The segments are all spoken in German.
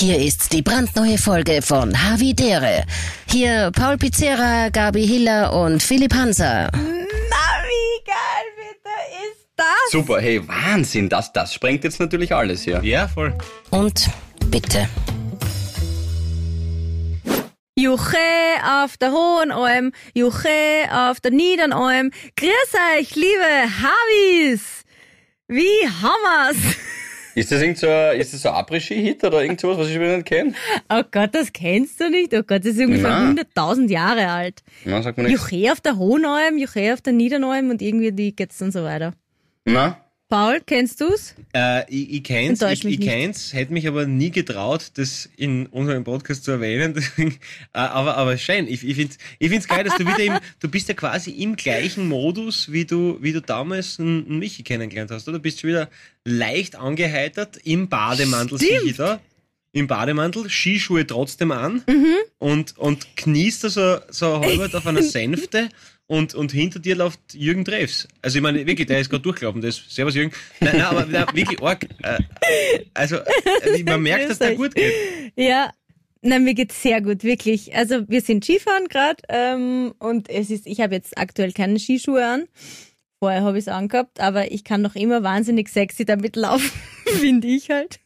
Hier ist die brandneue Folge von Havidere. Hier Paul Pizzera, Gabi Hiller und Philipp Hanser. Na, wie geil bitte ist das? Super, hey, Wahnsinn, das, das sprengt jetzt natürlich alles hier. Ja, voll. Und bitte. Juche auf der Hohen Alm, Juche auf der Niedern Alm. Grüß euch, liebe Havis! Wie hammer's? Ist das irgend so ein, ist das so ein Après-Ski-Hit oder irgend sowas, was ich wieder nicht kenne? Oh Gott, das kennst du nicht. Oh Gott, das ist ungefähr Na. 100.000 Jahre alt. Na, sagt man nichts. Juche auf der Hohen Alm, Juche auf der Niedern Alm und irgendwie die geht's dann so weiter. Na? Paul, kennst du's? Äh, ich, ich kenn's, ich, ich kenn's, hätte mich aber nie getraut, das in unserem Podcast zu erwähnen. Deswegen, äh, aber, aber schön. Ich, ich find's, ich find's geil, dass du wieder im, du bist ja quasi im gleichen Modus, wie du, wie du damals einen, Michi kennengelernt hast, oder? Du bist schon wieder leicht angeheitert im Bademantel, sehe ich da. Im Bademantel, Skischuhe trotzdem an Mhm. und, und kniest da so, so halbert auf einer Sänfte und, und hinter dir läuft Jürgen Treffs. Also ich meine, wirklich, der ist gerade durchgelaufen, das ist, servus Jürgen. Nein, nein, aber nein, wirklich arg. Äh, also, äh, man merkt, dass der gut geht. Ja, na, mir geht's sehr gut, wirklich. Also wir sind Skifahren gerade ähm, und es ist, ich habe jetzt aktuell keine Skischuhe an. Vorher habe ich es angehabt, aber ich kann noch immer wahnsinnig sexy damit laufen, finde ich halt.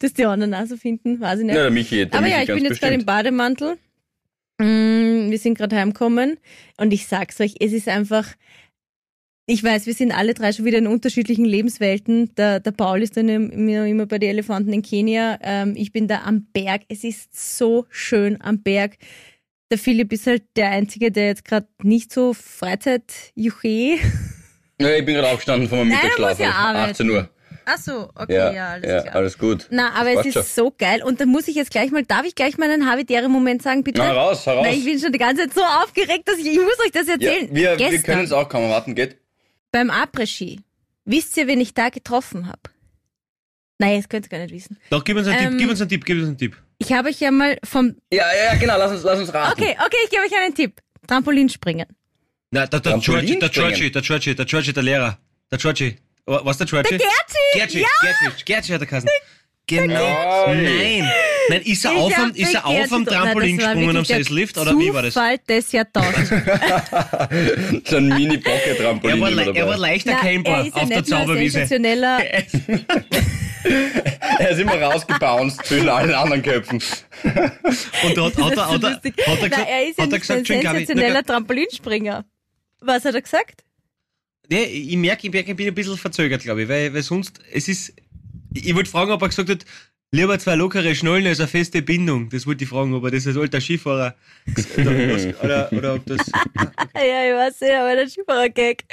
Das die anderen auch so finden, weiß ich nicht. Ja, der Michi, der aber Michi ja, ich bin jetzt gerade im. Bademantel. Mm, wir sind gerade heimgekommen und ich sag's euch, es ist einfach, ich weiß, wir sind alle drei schon wieder in unterschiedlichen Lebenswelten. Der, der Paul ist dann immer, immer bei den Elefanten in Kenia. Ähm, ich bin da am Berg. Es ist so schön am Berg. Der Philipp ist halt der Einzige, der jetzt gerade nicht so Freizeit-Juche. Ja, ich bin gerade aufgestanden von meinem Mittagsschlaf. ja arbeiten. 18 Uhr. Ach so, okay, Ja, ja, alles ja, klar. alles gut. Na, aber es ist schon. so geil. Und da muss ich jetzt gleich mal, darf ich gleich mal einen Havidere-Moment sagen, bitte? Na, raus, heraus. Weil ich bin schon die ganze Zeit so aufgeregt, dass ich, ich muss euch das Ja, erzählen. wir, wir Gestern können es auch kaum erwarten, geht? beim Après-Ski. Wisst ihr, wen ich da getroffen habe? Nein, das könnt ihr gar nicht wissen. Doch, gib uns einen Ähm, Tipp, gib uns einen Tipp, gib uns einen Tipp. Ich habe euch ja mal vom, Ja, ja, ja, genau, lass uns, lass uns raten. okay, okay, ich gebe euch einen Tipp. Trampolinspringen. Na, der, der Trampolin Georgie, der springen. Georgie, der Georgie, der Georgie, der Lehrer. Der Georgie. Was der Georgie? Der Gertzi! Gertzi, Gertzi, Gertzi hat er geheißen. Genau. Nein. Nein, ist er Ich auf, am, ist er auf am Trampolin gesprungen am Sesslift oder wie war das? Zufall des Jahrtausends. So ein Mini-Pocket-Trampolin Er er war dabei. leicht Na, erkennbar er ist ja auf der Zauberwiese. sensationeller, Er ist immer rausgebounced zwischen allen anderen Köpfen. Und da hat, hat, er, hat, er, hat, er, hat er gesagt, er ist ja ein sensationeller Trampolinspringer. Was hat er gesagt? Nee, ich merke, ich, merke, ich bin ein bisschen verzögert, glaube ich, weil, weil sonst, es ist, ich wollte fragen, ob er gesagt hat, lieber zwei lockere Schnallen als eine feste Bindung. Das wollte ich fragen, ob er das als alter Skifahrer, oder, oder, oder ob das, Ja, ich weiß ja, aber der Skifahrer-Gag.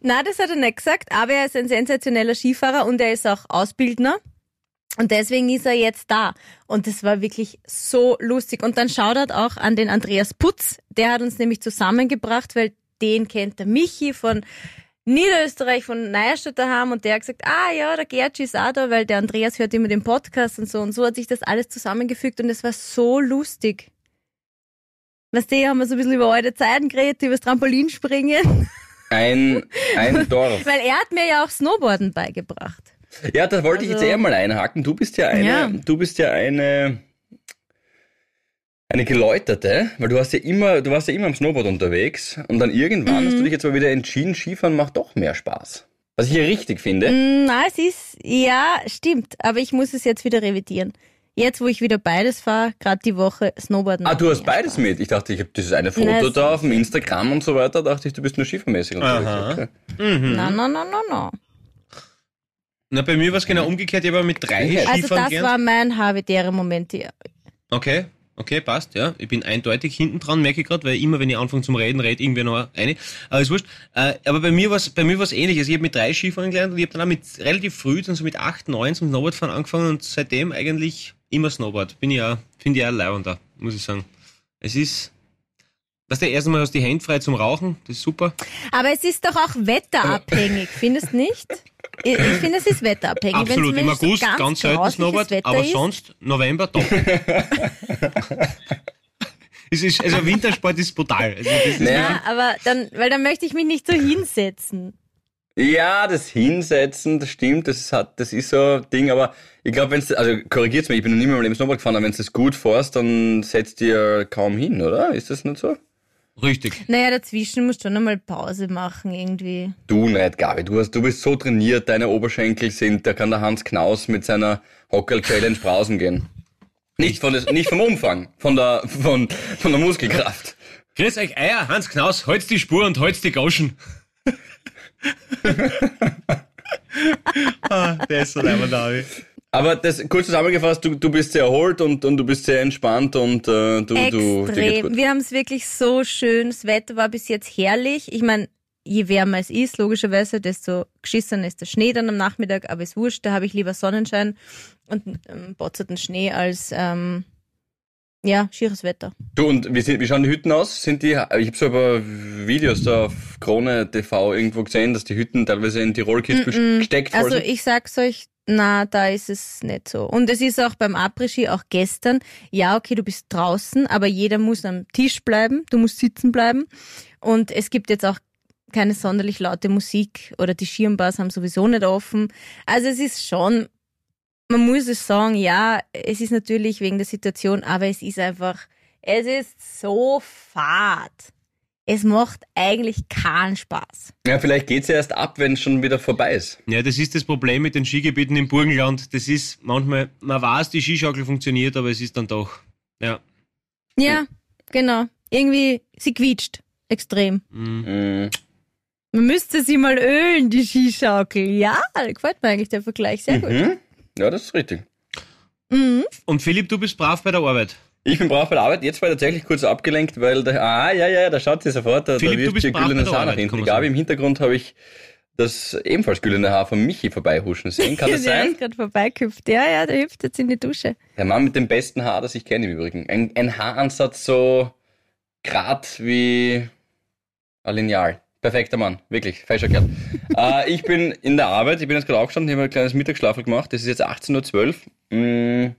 Na, das hat er nicht gesagt, aber er ist ein sensationeller Skifahrer und er ist auch Ausbildner. Und deswegen ist er jetzt da. Und das war wirklich so lustig. Und dann Shoutout auch an den Andreas Putz. Der hat uns nämlich zusammengebracht, weil den kennt der Michi von Niederösterreich, von Neustadt daheim. Und der hat gesagt, ah ja, der Gertsch ist auch da, weil der Andreas hört immer den Podcast und so. Und so hat sich das alles zusammengefügt und es war so lustig. Weißt du, haben wir so ein bisschen über alte Zeiten geredet, über das Trampolinspringen. Ein, ein Dorf. Weil er hat mir ja auch Snowboarden beigebracht. Ja, das wollte ich Also- jetzt eher mal einhaken. Du bist ja eine, Ja. du bist ja eine, eine geläuterte, weil du hast ja immer, du warst ja immer am Snowboard unterwegs und dann irgendwann Mhm. hast du dich jetzt mal wieder entschieden, Skifahren macht doch mehr Spaß. Was ich hier richtig finde. Mm, Na, es ist, ja, stimmt. Aber ich muss es jetzt wieder revidieren. Jetzt, wo ich wieder beides fahre, gerade die Woche Snowboarden. Ah, du hast beides Spaß. mit. Ich dachte, ich habe dieses eine Foto es- da auf dem Instagram und so weiter, dachte ich, du bist nur skifahrmäßig unterwegs. Aha. Okay. Na, na, na, na, na. na, bei mir war es genau umgekehrt, ich habe mit drei Also Also Skifahren das gelernt. war mein Habitäre-Moment. Ja. Okay, okay, passt, ja. Ich bin eindeutig hinten dran, merke ich gerade, weil immer, wenn ich anfange zum Reden, redet irgendwer noch eine. Aber ist wurscht. Äh, aber bei mir war es bei mir war's ähnliches. Ich habe mit drei Skifahren gelernt und ich habe dann auch mit relativ früh, dann so mit acht, neun zum Snowboardfahren angefangen und seitdem eigentlich immer Snowboard. Bin ich auch, finde ich auch leibender, muss ich sagen. Es ist, dass der erste Mal hast du die Hände frei zum Rauchen, das ist super. Aber es ist doch auch wetterabhängig, findest du nicht? Ich, ich finde, es ist wetterabhängig. Absolut, im so August ganz, selten grausliches Snowboard, aber ist, sonst November doch. es ist, also Wintersport ist brutal. Also das ist Naja, Ja, aber dann, weil dann möchte ich mich nicht so hinsetzen. Ja, das Hinsetzen, das stimmt, das ist, hat, das ist so ein Ding, aber ich glaube, wenn es, also korrigiert's mich, ich bin noch nie mehr im Leben Snowboard gefahren, aber wenn du das gut fährst, dann setzt dir kaum hin, oder? Ist das nicht so? Richtig. Naja, dazwischen musst du schon einmal Pause machen irgendwie. Du nicht, Gabi, du, hast, du bist so trainiert, deine Oberschenkel sind, da kann der Hans Knaus mit seiner Hockel-Challenge brausen gehen. Nicht, von des, nicht vom Umfang, von der, von, von der Muskelkraft. Grüß euch Eier, Hans Knaus, holz die Spur und holz die Gauschen. ah, der ist so leider Davi. Aber das kurz zusammengefasst, du, du bist sehr erholt und, und du bist sehr entspannt und äh, du, du dir geht's Extrem. Wir haben es wirklich so schön. Das Wetter war bis jetzt herrlich. Ich meine, je wärmer es ist, logischerweise, desto geschissener ist der Schnee dann am Nachmittag, aber ist wurscht, da habe ich lieber Sonnenschein und ähm, botzerten Schnee als ähm, ja, schieres Wetter. Du und wie, sind, wie schauen die Hütten aus? Sind die? Ich habe so ein paar Videos da auf Krone TV irgendwo gesehen, dass die Hütten teilweise in Tirolkids gesteckt voll Also ich sag's euch, na, da ist es nicht so. Und es ist auch beim Après-Ski, auch gestern, ja, okay, du bist draußen, aber jeder muss am Tisch bleiben, du musst sitzen bleiben. Und es gibt jetzt auch keine sonderlich laute Musik oder die Schirmbars haben sowieso nicht offen. Also es ist schon, man muss es sagen, ja, es ist natürlich wegen der Situation, aber es ist einfach, es ist so fad. Es macht eigentlich keinen Spaß. Ja, vielleicht geht's ja erst ab, wenn es schon wieder vorbei ist. Ja, das ist das Problem mit den Skigebieten im Burgenland. Das ist manchmal, man weiß, die Skischaukel funktioniert, aber es ist dann doch, ja. Ja, genau. Irgendwie, sie quietscht. Extrem. Mhm. Man müsste sie mal ölen, die Skischaukel. Ja, da gefällt mir eigentlich der Vergleich sehr gut. Mhm. Ja, das ist richtig. Mhm. Und Philipp, du bist brav bei der Arbeit. Ich bin brav bei der Arbeit. Jetzt war ich tatsächlich kurz abgelenkt, weil der, ah, ja, ja, da schaut sie sofort, da, Philipp, da du wirft bist ihr brav bei güldenes der Haar nach Arbeit, hinten. Gabi, im Hintergrund habe ich das ebenfalls güldene Haar von Michi vorbeihuschen sehen. Kann das der sein? ist gerade vorbeigehüpft. Ja, ja, der hüpft jetzt in die Dusche. Der Mann mit dem besten Haar, das ich kenne im Übrigen. Ein, ein Haaransatz so grad wie ein Lineal. Perfekter Mann, wirklich, falscher Kerl. äh, ich bin in der Arbeit, ich bin jetzt gerade aufgestanden, ich habe ein kleines Mittagsschlafel gemacht. Es ist jetzt 18.12 Uhr. Mm.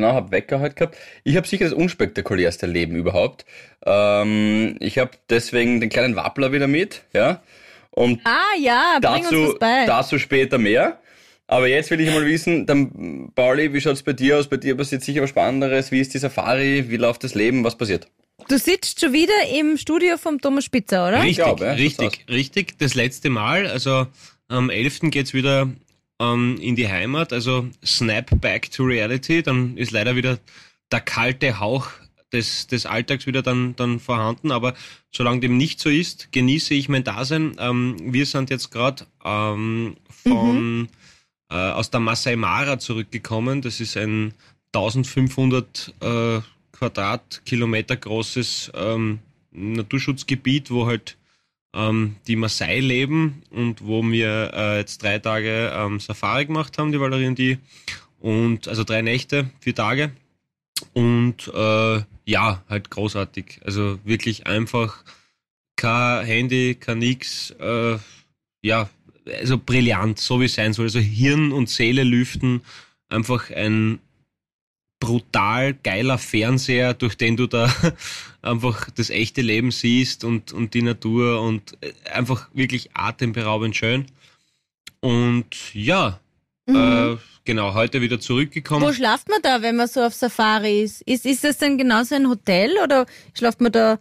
Genau, habe Wecker heute gehabt. Ich habe sicher das unspektakulärste Leben überhaupt. Ähm, ich habe deswegen den kleinen Wappler wieder mit, ja. Und Ah ja, bring uns dazu, dazu später mehr. Aber jetzt will ich mal wissen, dann, Pauli, wie schaut's bei dir aus? Bei dir passiert sicher was Spannenderes. Wie ist die Safari? Wie läuft das Leben? Was passiert? Du sitzt schon wieder im Studio vom Thomas Spitzer, oder? Richtig, glaube, ja, richtig, richtig. Das letzte Mal, also am 11. geht's wieder ähm, in die Heimat, also Snap Back to Reality. Dann ist leider wieder der kalte Hauch des, des Alltags wieder dann, dann vorhanden. Aber solange dem nicht so ist, genieße ich mein Dasein. Ähm, wir sind jetzt gerade ähm, von äh, aus der Masai Mara zurückgekommen. Das ist ein 1500 äh, Quadratkilometer großes ähm, Naturschutzgebiet, wo halt ähm, die Maasai leben und wo wir äh, jetzt drei Tage ähm, Safari gemacht haben, die Valerie und die. Und also drei Nächte, vier Tage. Und äh, ja, halt großartig. Also wirklich einfach kein Handy, kein nix. Äh, ja, also brillant, so wie es sein soll. Also Hirn und Seele lüften. Einfach ein brutal geiler Fernseher, durch den du da einfach das echte Leben siehst und, und die Natur und äh, einfach wirklich atemberaubend schön. Und ja, äh, genau, heute wieder zurückgekommen. Wo schlaft man da, wenn man so auf Safari ist? Ist, ist das dann genauso ein Hotel oder schlaft man da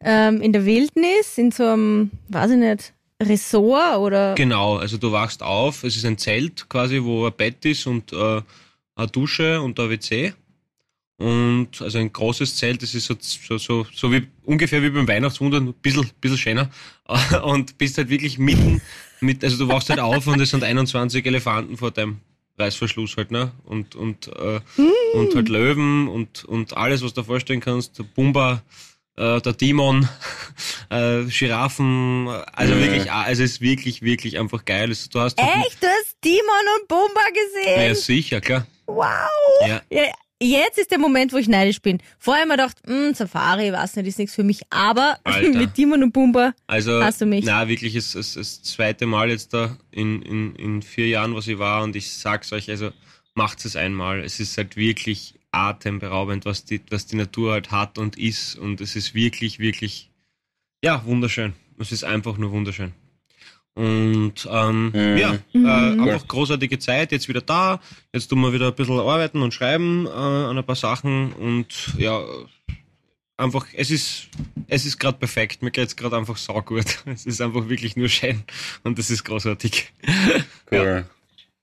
ähm, in der Wildnis, in so einem, weiß ich nicht, Ressort oder? Genau, also du wachst auf, es ist ein Zelt quasi, wo ein Bett ist und äh, eine Dusche und ein WC. Und also ein großes Zelt, das ist so, so, so, so wie ungefähr wie beim Weihnachtswunder, ein bisschen, bisschen schöner. Und bist halt wirklich mitten mit, also du wachst halt auf und es sind 21 Elefanten vor deinem Reißverschluss halt, ne? Und, und, äh, und halt Löwen und, und alles, was du dir vorstellen kannst. Der Pumba, äh, der Timon, äh, Giraffen, also wirklich, ah, also es ist wirklich, wirklich einfach geil. Also, du hast Echt? Du hast Timon und Bomba gesehen? ja, sicher, klar. Wow! Ja. Ja, jetzt ist der Moment, wo ich neidisch bin. Vorher immer gedacht, hm, Safari, weiß nicht, ist nichts für mich. Aber Alter. mit Timon und Pumba, Also, Hast du mich? na wirklich, es ist das zweite Mal jetzt da in, in, in vier Jahren, was ich war und ich sag's euch, also macht es einmal. Es ist halt wirklich atemberaubend, was die, was die Natur halt hat und ist und es ist wirklich, wirklich, ja, wunderschön. Es ist einfach nur wunderschön. Und ähm, Mhm. ja, äh, einfach großartige Zeit, jetzt wieder da. Jetzt tun wir wieder ein bisschen arbeiten und schreiben äh, an ein paar Sachen und ja, einfach, es ist, es ist gerade perfekt. Mir geht's gerade einfach saugut. Es ist einfach wirklich nur schön und das ist großartig. Cool.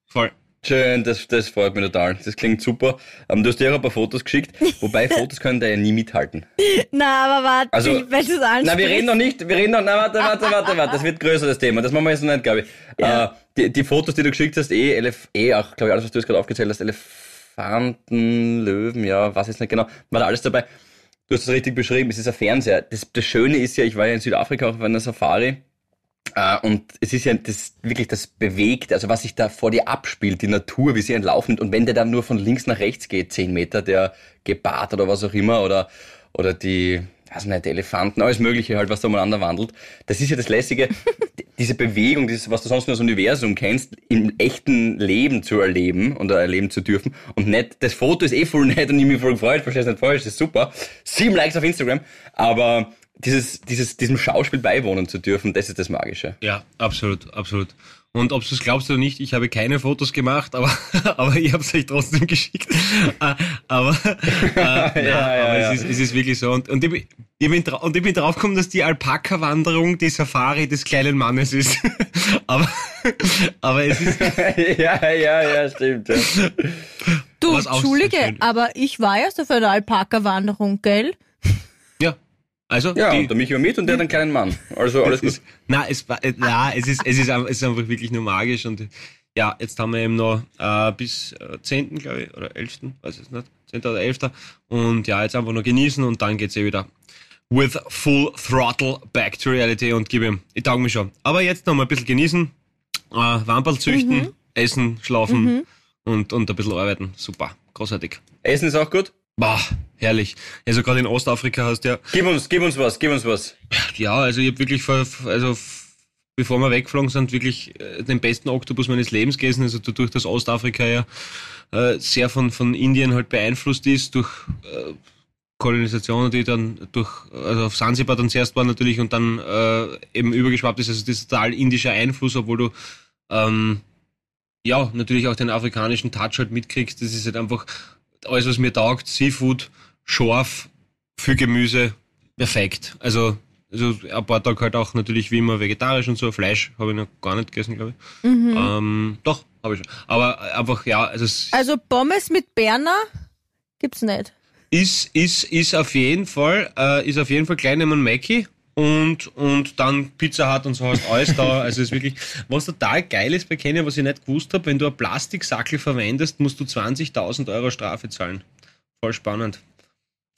Voll. Schön, das, das freut mich total. Das klingt super. Ähm, du hast dir auch ein paar Fotos geschickt, wobei Fotos können da ja nie mithalten. Na, aber warte, Also- Philipp, wenn du es ansprichst. Na, wir reden noch nicht, wir reden noch, na, warte, warte, warte, warte, das wird größer, das Thema. Das machen wir jetzt noch nicht, glaube ich. Äh, die, die Fotos, die du geschickt hast, eh, Elef, eh, auch, glaube ich, alles, was du jetzt gerade aufgezählt hast, Elefanten, Löwen, ja, was jetzt nicht genau, war da alles dabei. Du hast es richtig beschrieben, es ist ein Fernseher. Das, das Schöne ist ja, ich war ja in Südafrika auch auf einer Safari, und es ist ja das wirklich das Bewegte, also was sich da vor dir abspielt, die Natur, wie sie entlaufen. Und wenn der dann nur von links nach rechts geht, zehn Meter, der Gepard oder was auch immer, oder, oder die, weiß nicht, die Elefanten, alles Mögliche halt, was da umeinander wandelt. Das ist ja das Lässige, diese Bewegung, dieses, was du sonst nur aus Universum kennst, im echten Leben zu erleben oder erleben zu dürfen. Und nicht, das Foto ist eh voll nett und ich mich voll gefreut, verstehst nicht falsch, das ist super. Sieben Likes auf Instagram, aber dieses, dieses, diesem Schauspiel beiwohnen zu dürfen, das ist das Magische. Ja, absolut, absolut. Und ob du es glaubst oder nicht, ich habe keine Fotos gemacht, aber, aber ich habe es euch trotzdem geschickt. Aber äh, ja, ja, aber ja. Es, ist, es ist wirklich so. Und, und, ich, bin- ich bin, und ich bin draufgekommen, dass die Alpaka-Wanderung die Safari des kleinen Mannes ist. aber, aber es ist, ja, ja, ja, stimmt. Ja. Du, Entschuldige, aber ich war erst auf einer Alpaka-Wanderung, gell? Ja. Also, Ja, die, und der Michi war mit und der hat einen kleinen Mann. Also alles gut. ist, na, es war, äh, na, es ist, es ist, einfach, es ist einfach wirklich nur magisch und ja, jetzt haben wir eben noch äh, bis äh, 10. glaube ich, oder 11. weiß ich nicht, 10. oder 11. Und ja, jetzt einfach nur genießen und dann geht's eh wieder with full throttle back to reality und gib ihm, ich tauge mich schon. Aber jetzt noch mal ein bisschen genießen, äh, Wamperl züchten, essen, schlafen und, und ein bisschen arbeiten. Super, großartig. Essen ist auch gut. Bah, herrlich. Also gerade in Ostafrika hast du ja Gib uns, gib uns was, gib uns was. ja, also ich habe wirklich vor, also bevor wir weggeflogen sind, wirklich äh, den besten Oktopus meines Lebens gegessen. Also dadurch, dass Ostafrika ja äh, sehr von, von Indien halt beeinflusst ist durch äh, Kolonisationen, die dann durch, also auf Sansibar dann zuerst war natürlich und dann äh, eben übergeschwappt ist. Also das ist total indischer Einfluss, obwohl du ähm, ja natürlich auch den afrikanischen Touch halt mitkriegst. Das ist halt einfach alles, was mir taugt. Seafood, scharf, viel Gemüse, perfekt. Also, also ein paar Tage halt auch natürlich wie immer vegetarisch und so. Fleisch habe ich noch gar nicht gegessen, glaube ich. Ähm, doch, habe ich schon. Aber einfach, ja, also es Also Pommes mit Berner gibt's nicht. ist, ist, ist auf jeden Fall, äh, ist auf jeden Fall klein neben Mackie. Und, und dann Pizza Hut und so hast alles da. Also ist wirklich, was total geil ist bei Kenia, was ich nicht gewusst habe, wenn du ein Plastiksackel verwendest, musst du 20.000 Euro Strafe zahlen. Voll spannend.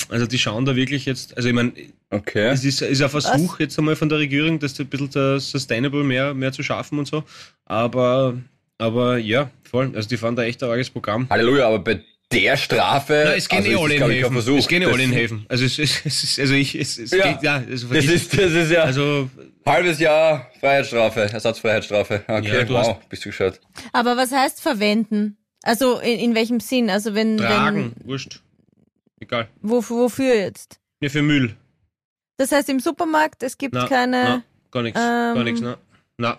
Also die schauen da wirklich jetzt, also ich meine, Okay. es ist, ist ein Versuch jetzt einmal von der Regierung, das ein bisschen sustainable mehr, mehr zu schaffen und so. Aber, aber ja, voll. Also die fahren da echt ein arges Programm. Halleluja, aber bei der Strafe. Na, es gehen also eh alle in Häfen. Versuch. Es gehen eh alle in Häfen. Also es, es, es ist, also ich, es, es Ja. geht, ja, also, Das ist, das ist ja also halbes Jahr Freiheitsstrafe, Ersatzfreiheitsstrafe. Okay, Ja, du wow, hast- bist du geschaut. Aber was heißt verwenden? Also in, in welchem Sinn? Also wenn, tragen, wurscht. Egal. wenn wo, wofür jetzt? Ja, für Müll. Das heißt im Supermarkt, es gibt Na, keine na, gar nichts. gar ähm, nichts, na. Na,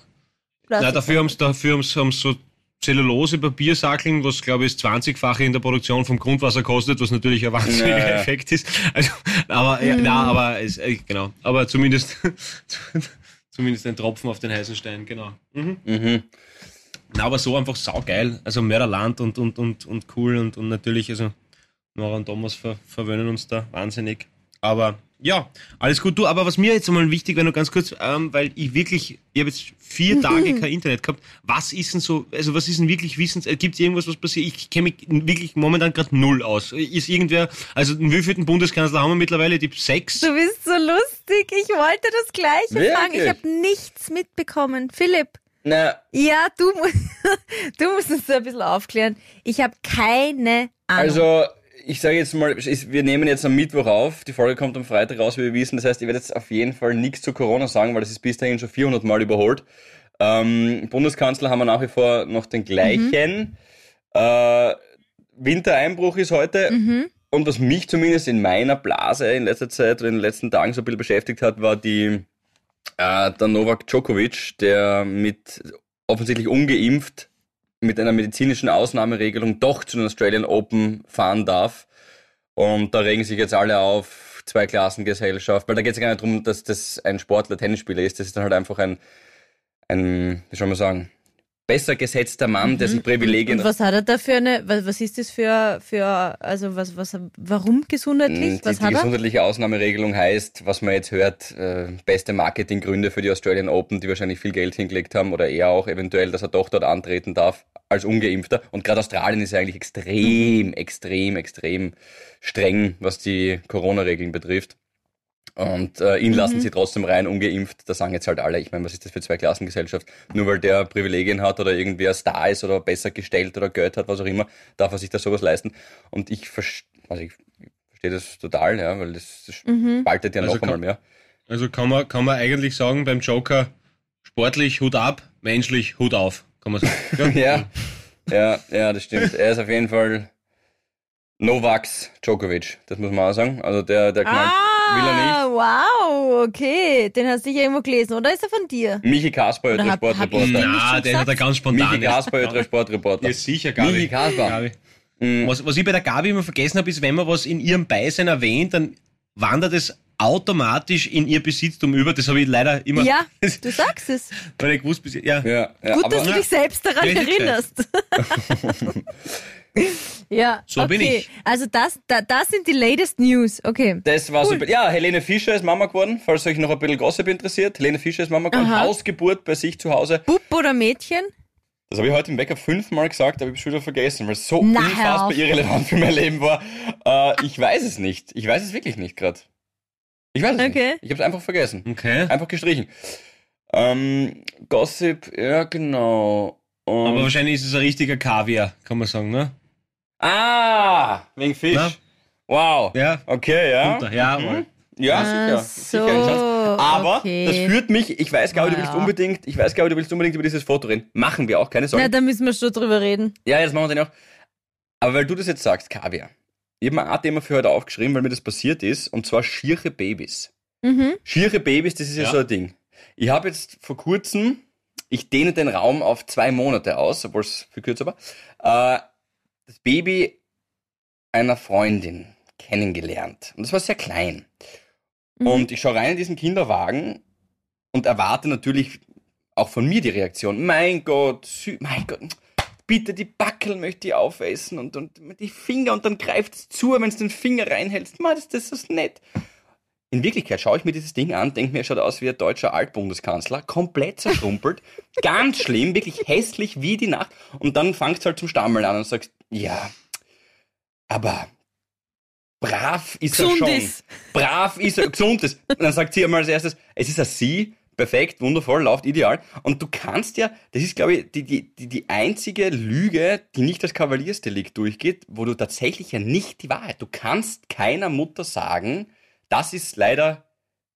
Plastik. na dafür haben sie dafür haben's, haben's so Zellulose-Papiersackeln, was glaube ich das 20-fache in der Produktion vom Grundwasser kostet, was natürlich ein wahnsinniger Ja, ja. Effekt ist. Also, aber ja, Mhm. na, aber es, äh, genau. Aber zumindest zumindest ein Tropfen auf den heißen Stein, genau. Mhm. Mhm. Na, aber so einfach saugeil. Also Mörderland und, und, und, und cool und, und natürlich, also Nora und Thomas ver, verwöhnen uns da wahnsinnig. Aber ja, alles gut. Du, aber was mir jetzt einmal wichtig wäre, nur ganz kurz, ähm, weil ich wirklich, ich habe jetzt vier Tage kein Internet gehabt. Was ist denn so, also was ist denn wirklich Wissens, äh, gibt es irgendwas, was passiert? Ich kenne mich wirklich momentan gerade null aus. Ist irgendwer, also den wievielten Bundeskanzler haben wir mittlerweile? Die sechs? Du bist so lustig. Ich wollte das Gleiche Wirklich? fragen. Ich habe nichts mitbekommen. Philipp, Na, ja, du, du musst uns da ein bisschen aufklären. Ich habe keine Ahnung. also ich sage jetzt mal, wir nehmen jetzt am Mittwoch auf, die Folge kommt am Freitag raus, wie wir wissen. Das heißt, ich werde jetzt auf jeden Fall nichts zu Corona sagen, weil das ist bis dahin schon 400 Mal überholt. Ähm, Bundeskanzler haben wir nach wie vor noch den gleichen. Äh, Wintereinbruch ist heute. mhm. Und was mich zumindest in meiner Blase in letzter Zeit oder in den letzten Tagen so ein bisschen beschäftigt hat, war die, Äh, der Novak Djokovic, der mit offensichtlich ungeimpft mit einer medizinischen Ausnahmeregelung doch zu den Australian Open fahren darf. Und da regen sich jetzt alle auf, zwei Klassengesellschaft, weil da geht es ja gar nicht darum, dass das ein Sportler, Tennisspieler ist, das ist dann halt einfach ein, ein wie soll man sagen, besser gesetzter Mann, der sich Privilegien... Und was hat er da für eine, was, ist das für, für also was, was, warum gesundheitlich? Die, Was die er? gesundheitliche Ausnahmeregelung heißt, was man jetzt hört, äh, beste Marketinggründe für die Australian Open, die wahrscheinlich viel Geld hingelegt haben oder er auch eventuell, dass er doch dort antreten darf als Ungeimpfter. Und gerade Australien ist ja eigentlich extrem, extrem, extrem streng, was die Corona-Regeln betrifft. Und äh, ihn lassen sie trotzdem rein, ungeimpft. Da sagen jetzt halt alle, ich meine, was ist das für zwei Klassengesellschaft? Nur weil der Privilegien hat oder irgendwie ein Star ist oder besser gestellt oder Geld hat, was auch immer, darf er sich da sowas leisten. Und ich, verstehe, also ich verstehe das total, ja, weil das, das spaltet ja Also noch einmal kann- mehr. Also kann man, kann man eigentlich sagen, beim Joker, sportlich Hut ab, menschlich Hut auf, kann man sagen. Ja, ja, ja, das stimmt. Er ist auf jeden Fall Novaks Djokovic, das muss man auch sagen. Also der, der knallt, will er nicht. Wow, okay. Den hast du sicher irgendwo gelesen, oder ist er von dir? Michi Kasper, ich Sportreporter. Na, den hat er ganz spontan. Michi. Kasper, der Sportreporter. Ja, sicher, Gabi. Michi Kasper. Gabi. Was, was ich bei der Gabi immer vergessen habe, ist, wenn man was in ihrem Beisein erwähnt, dann wandert es automatisch in ihr Besitztum über. Das habe ich leider immer. Ja, du sagst es. Weil ich wusste, ja. Ja, ja, Gut, aber dass du dich selbst daran erinnerst. ja, So okay. bin ich. Also das, da, das sind die latest News. Okay. das war Cool. super. Ja, Helene Fischer ist Mama geworden, falls euch noch ein bisschen Gossip interessiert. Helene Fischer ist Mama geworden, Aha. Hausgeburt bei sich zu Hause. Bub oder Mädchen? Das habe ich heute im Wecker fünfmal gesagt, aber ich habe es schon wieder vergessen, weil es so Na, unfassbar irrelevant für mein Leben war. Äh, ich weiß es nicht. Ich weiß es wirklich nicht gerade. Ich weiß es Okay. nicht. Ich habe es einfach vergessen. Okay. Einfach gestrichen. Ähm, Gossip, ja genau. Und Aber wahrscheinlich ist es ein richtiger Kaviar, kann man sagen, ne? ah, wegen Fisch. Na? Wow. Ja. Okay, ja. Unter, ja, Mhm. Ja, Ach sicher. so, sicher. Aber okay. das führt mich, ich weiß, Gabi, du willst unbedingt, ich weiß, Gabi, du willst unbedingt über dieses Foto reden. Machen wir auch, keine Sorge. Na, da müssen wir schon drüber reden. Ja, jetzt machen wir den auch. Aber weil du das jetzt sagst, Kaviar. Ich habe mir ein Thema für heute aufgeschrieben, weil mir das passiert ist, und zwar schiere Babys. Mhm. Schiere Babys, das ist ja, Ja. so ein Ding. Ich habe jetzt vor kurzem, ich dehne den Raum auf zwei Monate aus, obwohl es viel kürzer war, äh, das Baby einer Freundin kennengelernt. Und das war sehr klein. Mhm. Und ich schaue rein in diesen Kinderwagen und erwarte natürlich auch von mir die Reaktion. Mein Gott, mein Gott, bitte die Backel möchte ich aufessen und, und die Finger und dann greift es zu, wenn du den Finger reinhältst. Ma, das, das ist nett. In Wirklichkeit schaue ich mir dieses Ding an, denke mir, er schaut aus wie ein deutscher Altbundeskanzler, komplett zerschrumpelt, ganz schlimm, wirklich hässlich wie die Nacht. Und dann fangst du halt zum Stammeln an und sagst, ja, aber brav ist er Gesund schon. ist. Brav ist er, gesund ist. Und dann sagt sie einmal als erstes, es ist ein Sie, perfekt, wundervoll, läuft ideal. Und du kannst ja, das ist glaube ich die, die, die, einzige Lüge, die nicht als Kavaliersdelikt durchgeht, wo du tatsächlich ja nicht die Wahrheit, du kannst keiner Mutter sagen, das ist leider,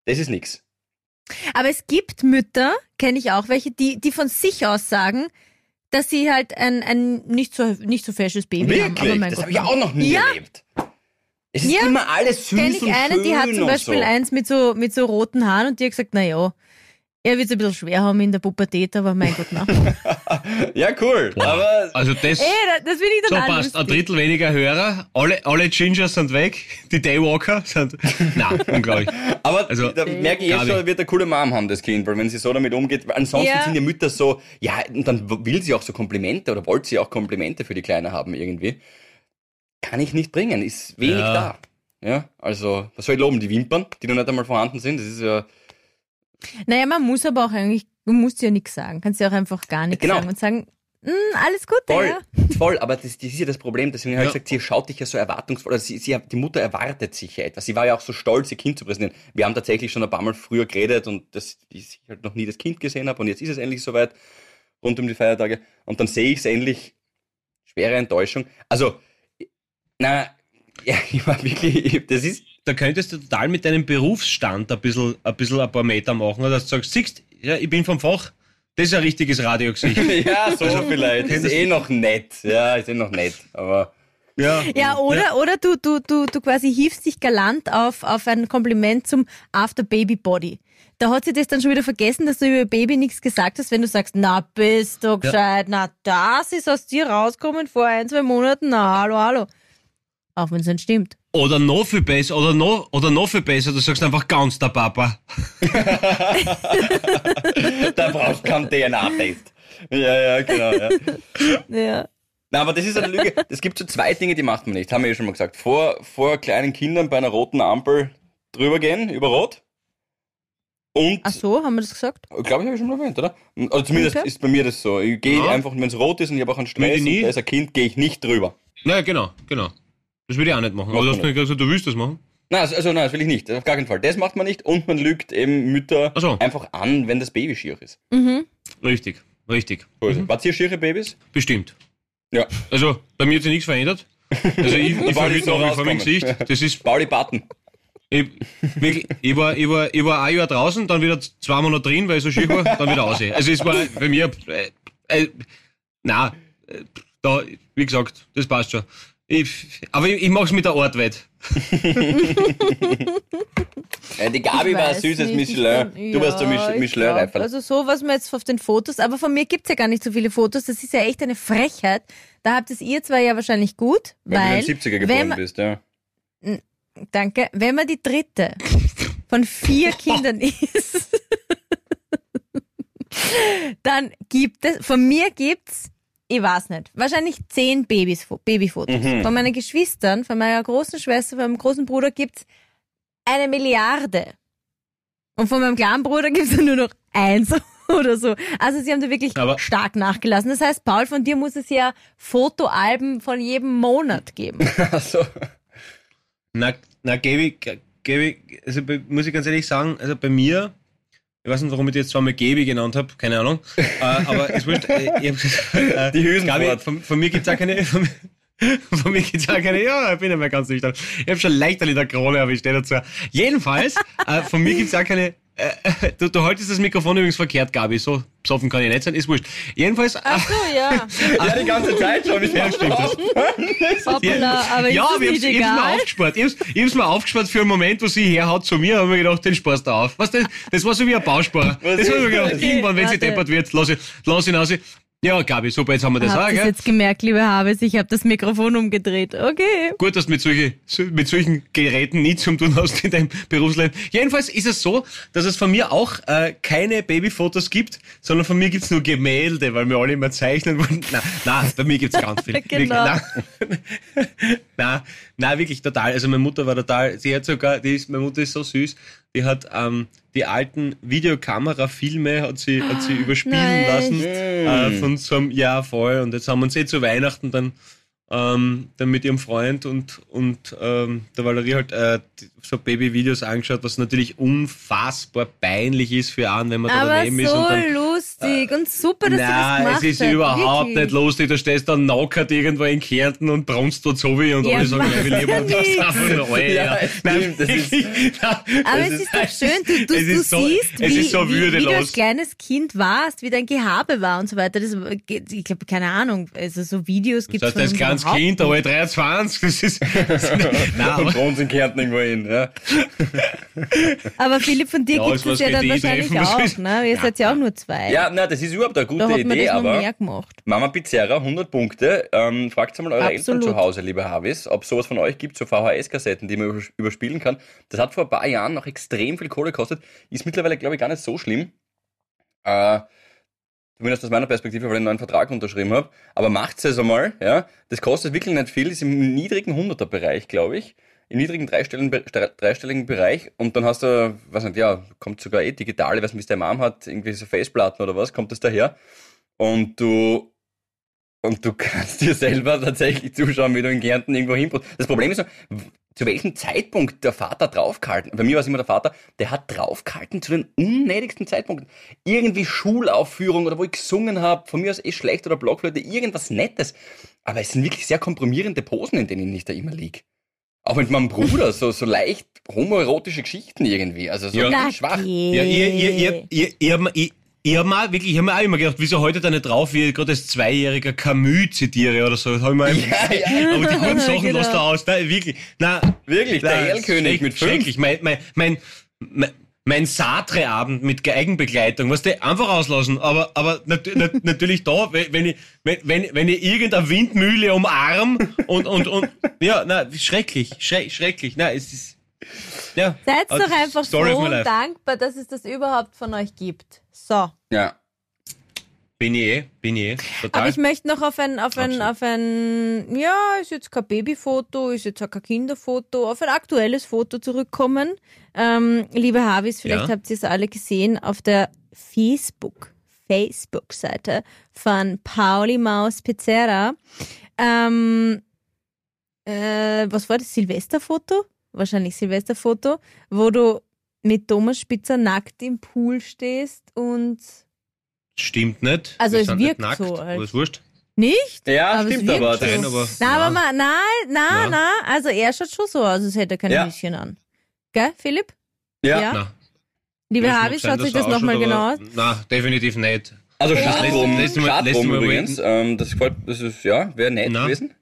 das ist nix. Aber es gibt Mütter, kenne ich auch welche, die, die von sich aus sagen, dass sie halt ein, ein nicht so nicht so fesches Baby haben. Wirklich? mein Das habe ich auch noch nie Ja. erlebt. Es ist Ja. immer alles süß Kenne ich und eine, schön die hat zum Beispiel so. eins mit so, mit so roten Haaren und die hat gesagt, na ja, er wird es ein bisschen schwer haben in der Pubertät, aber mein Gott, na. Ja, cool. Aber Also das, Ey, das, das will ich so dann auch passt. Ein lustig. Drittel weniger Hörer. Alle, alle Gingers sind weg. Die Daywalker sind, na, unglaublich. Aber Also, da merke ich jetzt Gabi. schon, wird eine coole Mom haben, das Kind, weil wenn sie so damit umgeht, weil ansonsten Ja. sind die Mütter so, ja, und dann will sie auch so Komplimente oder wollte sie auch Komplimente für die Kleine haben irgendwie. Kann ich nicht bringen, ist wenig Ja. da. Ja, also, was soll ich loben? Die Wimpern, die noch nicht einmal vorhanden sind, das ist ja, Naja, man muss aber auch eigentlich, du musst ja nichts sagen. Kannst ja auch einfach gar nichts Genau. sagen und sagen, "Mm, alles Gute, voll, ja. voll, aber das, das ist ja das Problem, deswegen habe ich Ja. gesagt, sie schaut dich ja so erwartungsvoll, also sie, sie, die Mutter erwartet sich ja etwas. Sie war ja auch so stolz, ihr Kind zu präsentieren. Wir haben tatsächlich schon ein paar Mal früher geredet und das, ich halt noch nie das Kind gesehen habe und jetzt ist es endlich soweit, rund um die Feiertage. Und dann sehe ich es endlich, schwere Enttäuschung. Also, na, ja, ich war wirklich, das ist, Da könntest du total mit deinem Berufsstand ein bisschen, ein bisschen ein paar Meter machen, oder dass du sagst, siehst, ja, ich bin vom Fach. Das ist ein richtiges Radiogesicht. ja, so vielleicht. Ist eh noch nett. Ja, ist eh noch nett. Aber Ja. Ja, oder, oder du, du, du, du quasi hiefst dich galant auf, auf ein Kompliment zum After Baby Body. Da hat sie das dann schon wieder vergessen, dass du über Baby nichts gesagt hast, wenn du sagst, na bist du gescheit, na das ist aus dir rauskommen vor ein, zwei Monaten, na hallo, hallo. Auch wenn es nicht stimmt. Oder noch viel besser, oder noch, oder noch viel besser, du sagst einfach ganz der Papa. Da brauchst du keinen DNA-Test. Ja, ja, genau. Ja. Ja. Na, aber das ist eine Lüge. Es gibt so zwei Dinge, die macht man nicht. Haben wir ja schon mal gesagt. Vor, vor kleinen Kindern bei einer roten Ampel drüber gehen, über Rot. Und, Ach so, haben wir das gesagt? glaube ich, habe ich schon mal erwähnt, oder? Also zumindest Okay. ist bei mir das so. Ich gehe Ja. einfach, wenn es rot ist und ich habe auch einen Stress und da ist ein Kind, gehe ich nicht drüber. Naja, genau, genau. Das würde ich auch nicht machen. Aber du man hast mir gesagt, du willst das machen. Nein, also, also nein, das will ich nicht. Auf gar keinen Fall. Das macht man nicht und man lügt eben Mütter so. einfach an, wenn das Baby schier ist. Mhm. Richtig, richtig. Also, mhm. Wart ihr schiere Babys? Bestimmt. Ja. Also, bei mir hat sich nichts verändert. Also, ich, ich verhüte wie vor mein rauskommen. Gesicht. Das ist, Pauli Button. ich, wirklich, ich war, ich war, ich war ein Jahr draußen, dann wieder zwei Monate drin, weil ich so schier war, dann wieder raus. Also, es war bei mir, äh, äh, na, äh, da, wie gesagt, das passt schon. Ich, aber ich, ich mach's mit der Art weit. Äh, die Gabi Ich war ein süßes nicht, ich Michelin. bin- du warst der ja, Mich ich Michelin-Reifer. glaub, Also so, was man jetzt auf den Fotos, aber von mir gibt's ja gar nicht so viele Fotos, das ist ja echt eine Frechheit. Da habt es ihr zwar ja wahrscheinlich gut, weil, weil, du in den 70er wenn geboren man, bist, ja. danke, wenn man die dritte von vier Kindern ist, dann gibt es, von mir gibt's, ich weiß nicht, wahrscheinlich zehn Babys, Babyfotos. Mhm. Von meinen Geschwistern, von meiner großen Schwester, von meinem großen Bruder gibt's eine Milliarde. Und von meinem kleinen Bruder gibt's nur noch eins oder so. Also sie haben da wirklich Aber- stark nachgelassen. Das heißt, Paul, von dir muss es ja Fotoalben von jedem Monat geben. Also, Na, na, gebe ich, gebe ich, also muss ich ganz ehrlich sagen, also bei mir, ich weiß nicht, warum ich die jetzt zweimal Gabi genannt habe, keine Ahnung, äh, aber es wird, äh, äh, Die Hülsenfahrt. Von, von mir gibt's auch keine, von, mir- von mir gibt's auch keine, ja, ich bin ja mal ganz nüchtern. Ich habe schon leicht in der Krone, aber ich stehe dazu. Jedenfalls, äh, von mir gibt's auch keine, äh, du, du haltest das Mikrofon übrigens verkehrt, Gabi, so besoffen kann ich nicht sein, ist wurscht. Jedenfalls, Ach so, ja. ja, die ganze Zeit schon. Ich ja, stimmt das. Hoppala, aber ja, ist ich hab's, nicht ich hab's mir aufgespart. Ich hab's, ich hab's mir aufgespart für einen Moment, wo sie herhaut zu mir, habe mir gedacht, den sparst du auf. Weißt du, das war so wie ein Bausparer. Was das ich mir gedacht, das? irgendwann, wenn sie warte. deppert wird, lass, ich- lass ihn raus. Ja, Gabi, super, jetzt haben wir das auch, Habt ihr gell? jetzt gemerkt, liebe Habes, ich habe das Mikrofon umgedreht. Okay. Gut, dass du mit, solche, mit solchen Geräten nie zum tun hast in deinem Berufsleben. Jedenfalls ist es so, dass es von mir auch äh, keine Babyfotos gibt, sondern von mir gibt's nur Gemälde, weil wir alle immer zeichnen wollen. Nein, nein bei mir gibt's ganz viel. Genau. Wirklich, nein. nein, nein, wirklich total. Also meine Mutter war total, sie hat sogar, die ist, meine Mutter ist so süß, die hat ähm, die alten Videokamera-Filme hat sie, hat sie überspielen Nein. lassen äh, von so einem Jahr voll. Und jetzt haben wir uns eh zu Weihnachten dann ähm, dann mit ihrem Freund und, und ähm, der Valerie halt äh, so Baby-Videos angeschaut, was natürlich unfassbar peinlich ist für einen, wenn man da Aber daneben ist. so Und dann, lustig und super, dass ihr das Nein, gemacht es ist überhaupt Wirklich. nicht lustig. Du stehst da nackert irgendwo in Kärnten und brunst dort so wie und Ja, alle sagen, ja, wie lieb und das ist macht einfach nur, oh, ja, Ja, Nein, stimmt, das ist- wirklich, nein, Aber das es ist doch schön, du, du, es du ist so, siehst, es wie, ist so wie, wie du als würdelos. kleines Kind warst, wie dein Gehabe war und so weiter. Das, ich glaube, keine Ahnung, also so Videos gibt Das es heißt, als kleines Kind, aber 23, das ist, das, nein, Und wohnt in Kärnten irgendwo hin. Ja. Aber Philipp, von dir Ja, gibt es das ja dann das wahrscheinlich was auch, ist- ne? Ihr seid ja auch nur zwei. Ja, na, das ist überhaupt eine gute da Idee, aber. Mama Pizzeria, 100 Punkte. Ähm, fragt mal eure Absolut. Eltern zu Hause, liebe Havis, ob sowas von euch gibt, so VHS-Kassetten, die man übers- überspielen kann. Das hat vor ein paar Jahren noch extrem viel Kohle gekostet. Ist mittlerweile, glaube ich, gar nicht so schlimm. Äh, zumindest aus meiner Perspektive, weil ich einen neuen Vertrag unterschrieben habe. Aber macht es einmal, ja. Das kostet wirklich nicht viel, ist im niedrigen 100er-Bereich, glaube ich. Im niedrigen dreistelligen, dreistelligen Bereich. Und dann hast du, weiß nicht, ja, kommt sogar eh digitale, was der Mom hat, irgendwie so Faceplatten oder was, kommt das daher. Und du und du kannst dir selber tatsächlich zuschauen, wie du in Kärnten irgendwo hinbrust. Das Problem ist nur, zu welchem Zeitpunkt der Vater draufgehalten. Bei mir war es immer der Vater, der hat draufgehalten zu den unnötigsten Zeitpunkten. Irgendwie Schulaufführung oder wo ich gesungen habe, von mir aus eh schlecht oder Blockflöte, irgendwas Nettes. Aber es sind wirklich sehr komprimierende Posen, in denen ich da immer lieg. Auch mit meinem Bruder, so, so leicht homoerotische Geschichten irgendwie. Also so Ja. Schwach. ja, ihr, ihr, ihr, ihr, ihr, ich, habe mal wirklich, ich habe mir auch immer gedacht, wieso heute da nicht drauf, wie ich gerade als zweijähriger Camus zitiere oder so. Das hab ich mir Ja, ja. Aber die guten Sachen Genau. lässt du aus. Nein, wirklich. Nein, Wirklich, der nein, Erlkönig schreck- mit fünf. Schrecklich. Mein, mein, mein, mein, mein Sartre-Abend mit Geigenbegleitung, was du einfach auslassen. Aber, aber nat nat natürlich da, wenn wenn ich, wenn, wenn, wenn ich irgendeine Windmühle umarm und, und, und, ja, na, schrecklich, schre schrecklich. Nein, es ist, ja. Seid doch einfach Story froh und dankbar, dass es das überhaupt von euch gibt. So. Ja. Bin ich eh, bin ich eh. Total. Aber ich möchte noch auf ein, auf ein, auf ein, ja, ist jetzt kein Babyfoto, ist jetzt auch kein Kinderfoto, auf ein aktuelles Foto zurückkommen. Ähm, liebe Havis, vielleicht Ja. habt ihr es alle gesehen auf der Facebook, Facebook-Seite von Pauli Maus Pizzerra. Ähm, äh, was war das? Silvesterfoto? Wahrscheinlich Silvesterfoto, wo du mit Thomas Spitzer nackt im Pool stehst und Stimmt nicht. Also Wir es wirkt nackt, so, halt. Aber ist wurscht. nicht? Ja, Aber es stimmt aber. so. Nein, aber. Na, aber mal, nein, na, Na. na, also er schaut schon so aus, als hätte er keine Ja. An. Gell, Philipp? Ja. Ja. Na, Liebe sein, schaut sich das nochmal genau aus. Na, definitiv nicht. Also Ja. Schadrum, Schadrum übrigens. Ähm, das gefällt, das ist, ja, wäre nett Na. gewesen.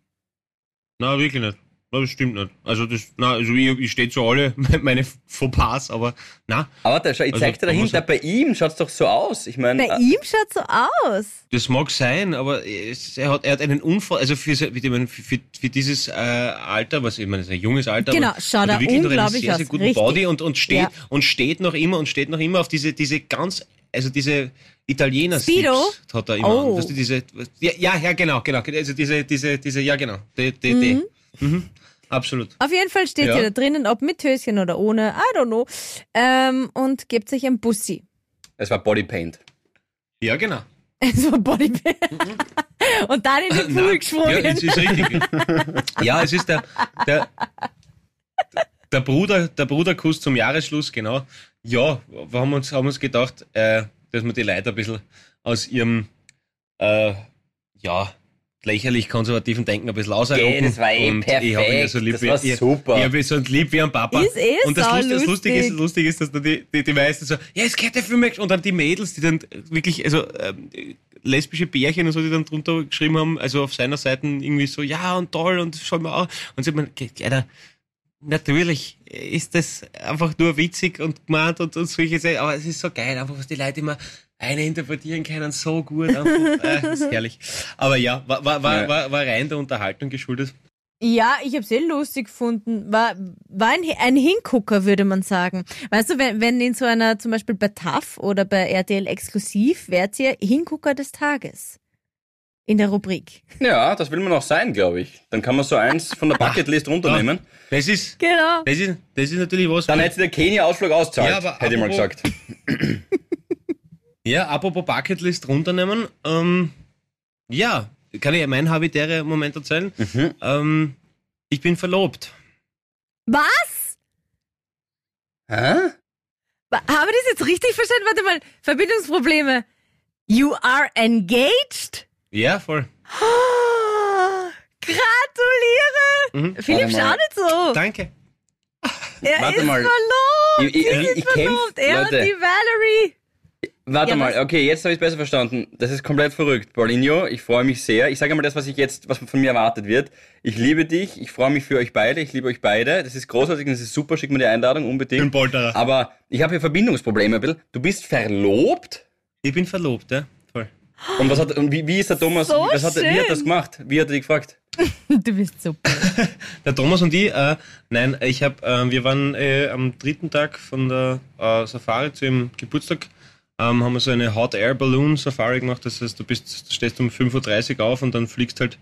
Na, wirklich nicht. Das stimmt nicht. Also, das, na, also ich, ich stehe zu alle meine Fauxpas, aber na, Aber da, schau, ich Also, zeig dir dahinter, bei ihm schaut's doch so aus. Ich meine, Bei ihm schaut so aus. das mag sein, aber es, er, hat, er hat einen Unfall, also für, für, für, für dieses äh, Alter, was ich meine, das ist ein junges Alter, Genau, aber schaut er wirklich noch einen unglaublich sehr, sehr aus, guten richtig. Body und, und steht Ja. und steht noch immer und steht noch immer auf diese, diese ganz, also diese Italiener Speedo? hat er immer Oh. an. Weißt du, diese, ja, ja, genau, genau, also diese, diese, diese, ja, genau, die, die, die. Mhm. Absolut. Auf jeden Fall steht Ja. ihr da drinnen, ob mit Höschen oder ohne, I don't know. Ähm, und gebt sich ein Bussi. es war Bodypaint. Ja, genau. Es war Bodypaint. und dann in den Pool Nein, Ja, es ist richtig. ja, es ist der, der, der Bruder, der Bruderkuss zum Jahresschluss, genau. Ja, wir haben uns, haben uns gedacht, äh, dass wir die Leute ein bisschen aus ihrem, äh, ja, lächerlich konservativen Denken ein bisschen aushalten. Geh, das war eh Und ich habe ihn ja so perfekt. lieb Das wie, war ich, super. Ich habe ihn so lieb wie ein Papa. Ist eh und das, Lust, das. Lustige ist, das Lustige ist, dass dann die, die, die meisten so, ja, es geht der Film und dann die Mädels, die dann wirklich, also ähm, lesbische Pärchen und so, die dann drunter geschrieben haben, also auf seiner Seite irgendwie so, ja und toll und schau mal an. Und sie man, Alter, natürlich ist das einfach nur witzig und gemeint und, und solche Sachen, aber es ist so geil, einfach was die Leute immer eine interpretieren können, so gut, einfach, äh, ist herrlich. Aber ja, war, war, war, war, war rein der Unterhaltung geschuldet. Ja, ich habe sehr lustig gefunden. War, war ein, ein Hingucker, würde man sagen. Weißt du, wenn, wenn in so einer, zum Beispiel bei TAF oder bei RTL exklusiv, wärt ihr Hingucker des Tages. In der Rubrik. Ja, das will man auch sein, glaube ich. Dann kann man so eins von der Bucketlist runternehmen. Das ist, Genau. das ist, das ist natürlich was. Dann hätte der Kenia-Ausflug auszahlt, Ja, aber hätte ich mal gesagt. Ja, apropos Bucketlist runternehmen. Ähm, ja, kann ich meinen habitäre Moment erzählen? Mhm. Ähm, ich bin verlobt. Was? Hä? Habe ich das jetzt richtig verstanden? Warte mal, Verbindungsprobleme. You are engaged? Ja, voll. Oh, gratuliere! Mhm. Philipp, mal. schau nicht so. Danke. Er Warte ist mal. verlobt. Ich- ich- Sie ich- sind ich kämpf- verlobt. Er Leute. und die Valerie. Warte Ja, mal, okay, jetzt habe ich es besser verstanden. Das ist komplett verrückt. Paulinho, ich freue mich sehr. Ich sage einmal das, was ich jetzt, was von mir erwartet wird. Ich liebe dich, ich freue mich für euch beide, ich liebe euch beide. Das ist großartig, das ist super, schick mir die Einladung, unbedingt. Polterer. Aber ich habe hier Verbindungsprobleme, Bill. Du bist verlobt? Ich bin verlobt, ja. Und was hat, und wie, wie ist der Thomas, So was hat, er- wie hat er das gemacht? Wie hat er dich gefragt? Du bist super. Der Thomas und ich, äh, nein, ich habe, äh, wir waren äh, am dritten Tag von der äh, Safari zu ihrem Geburtstag, ähm, haben wir so eine Hot Air Balloon Safari gemacht. Das heißt, du bist, du stehst um 5.30 Uhr auf und dann fliegst halt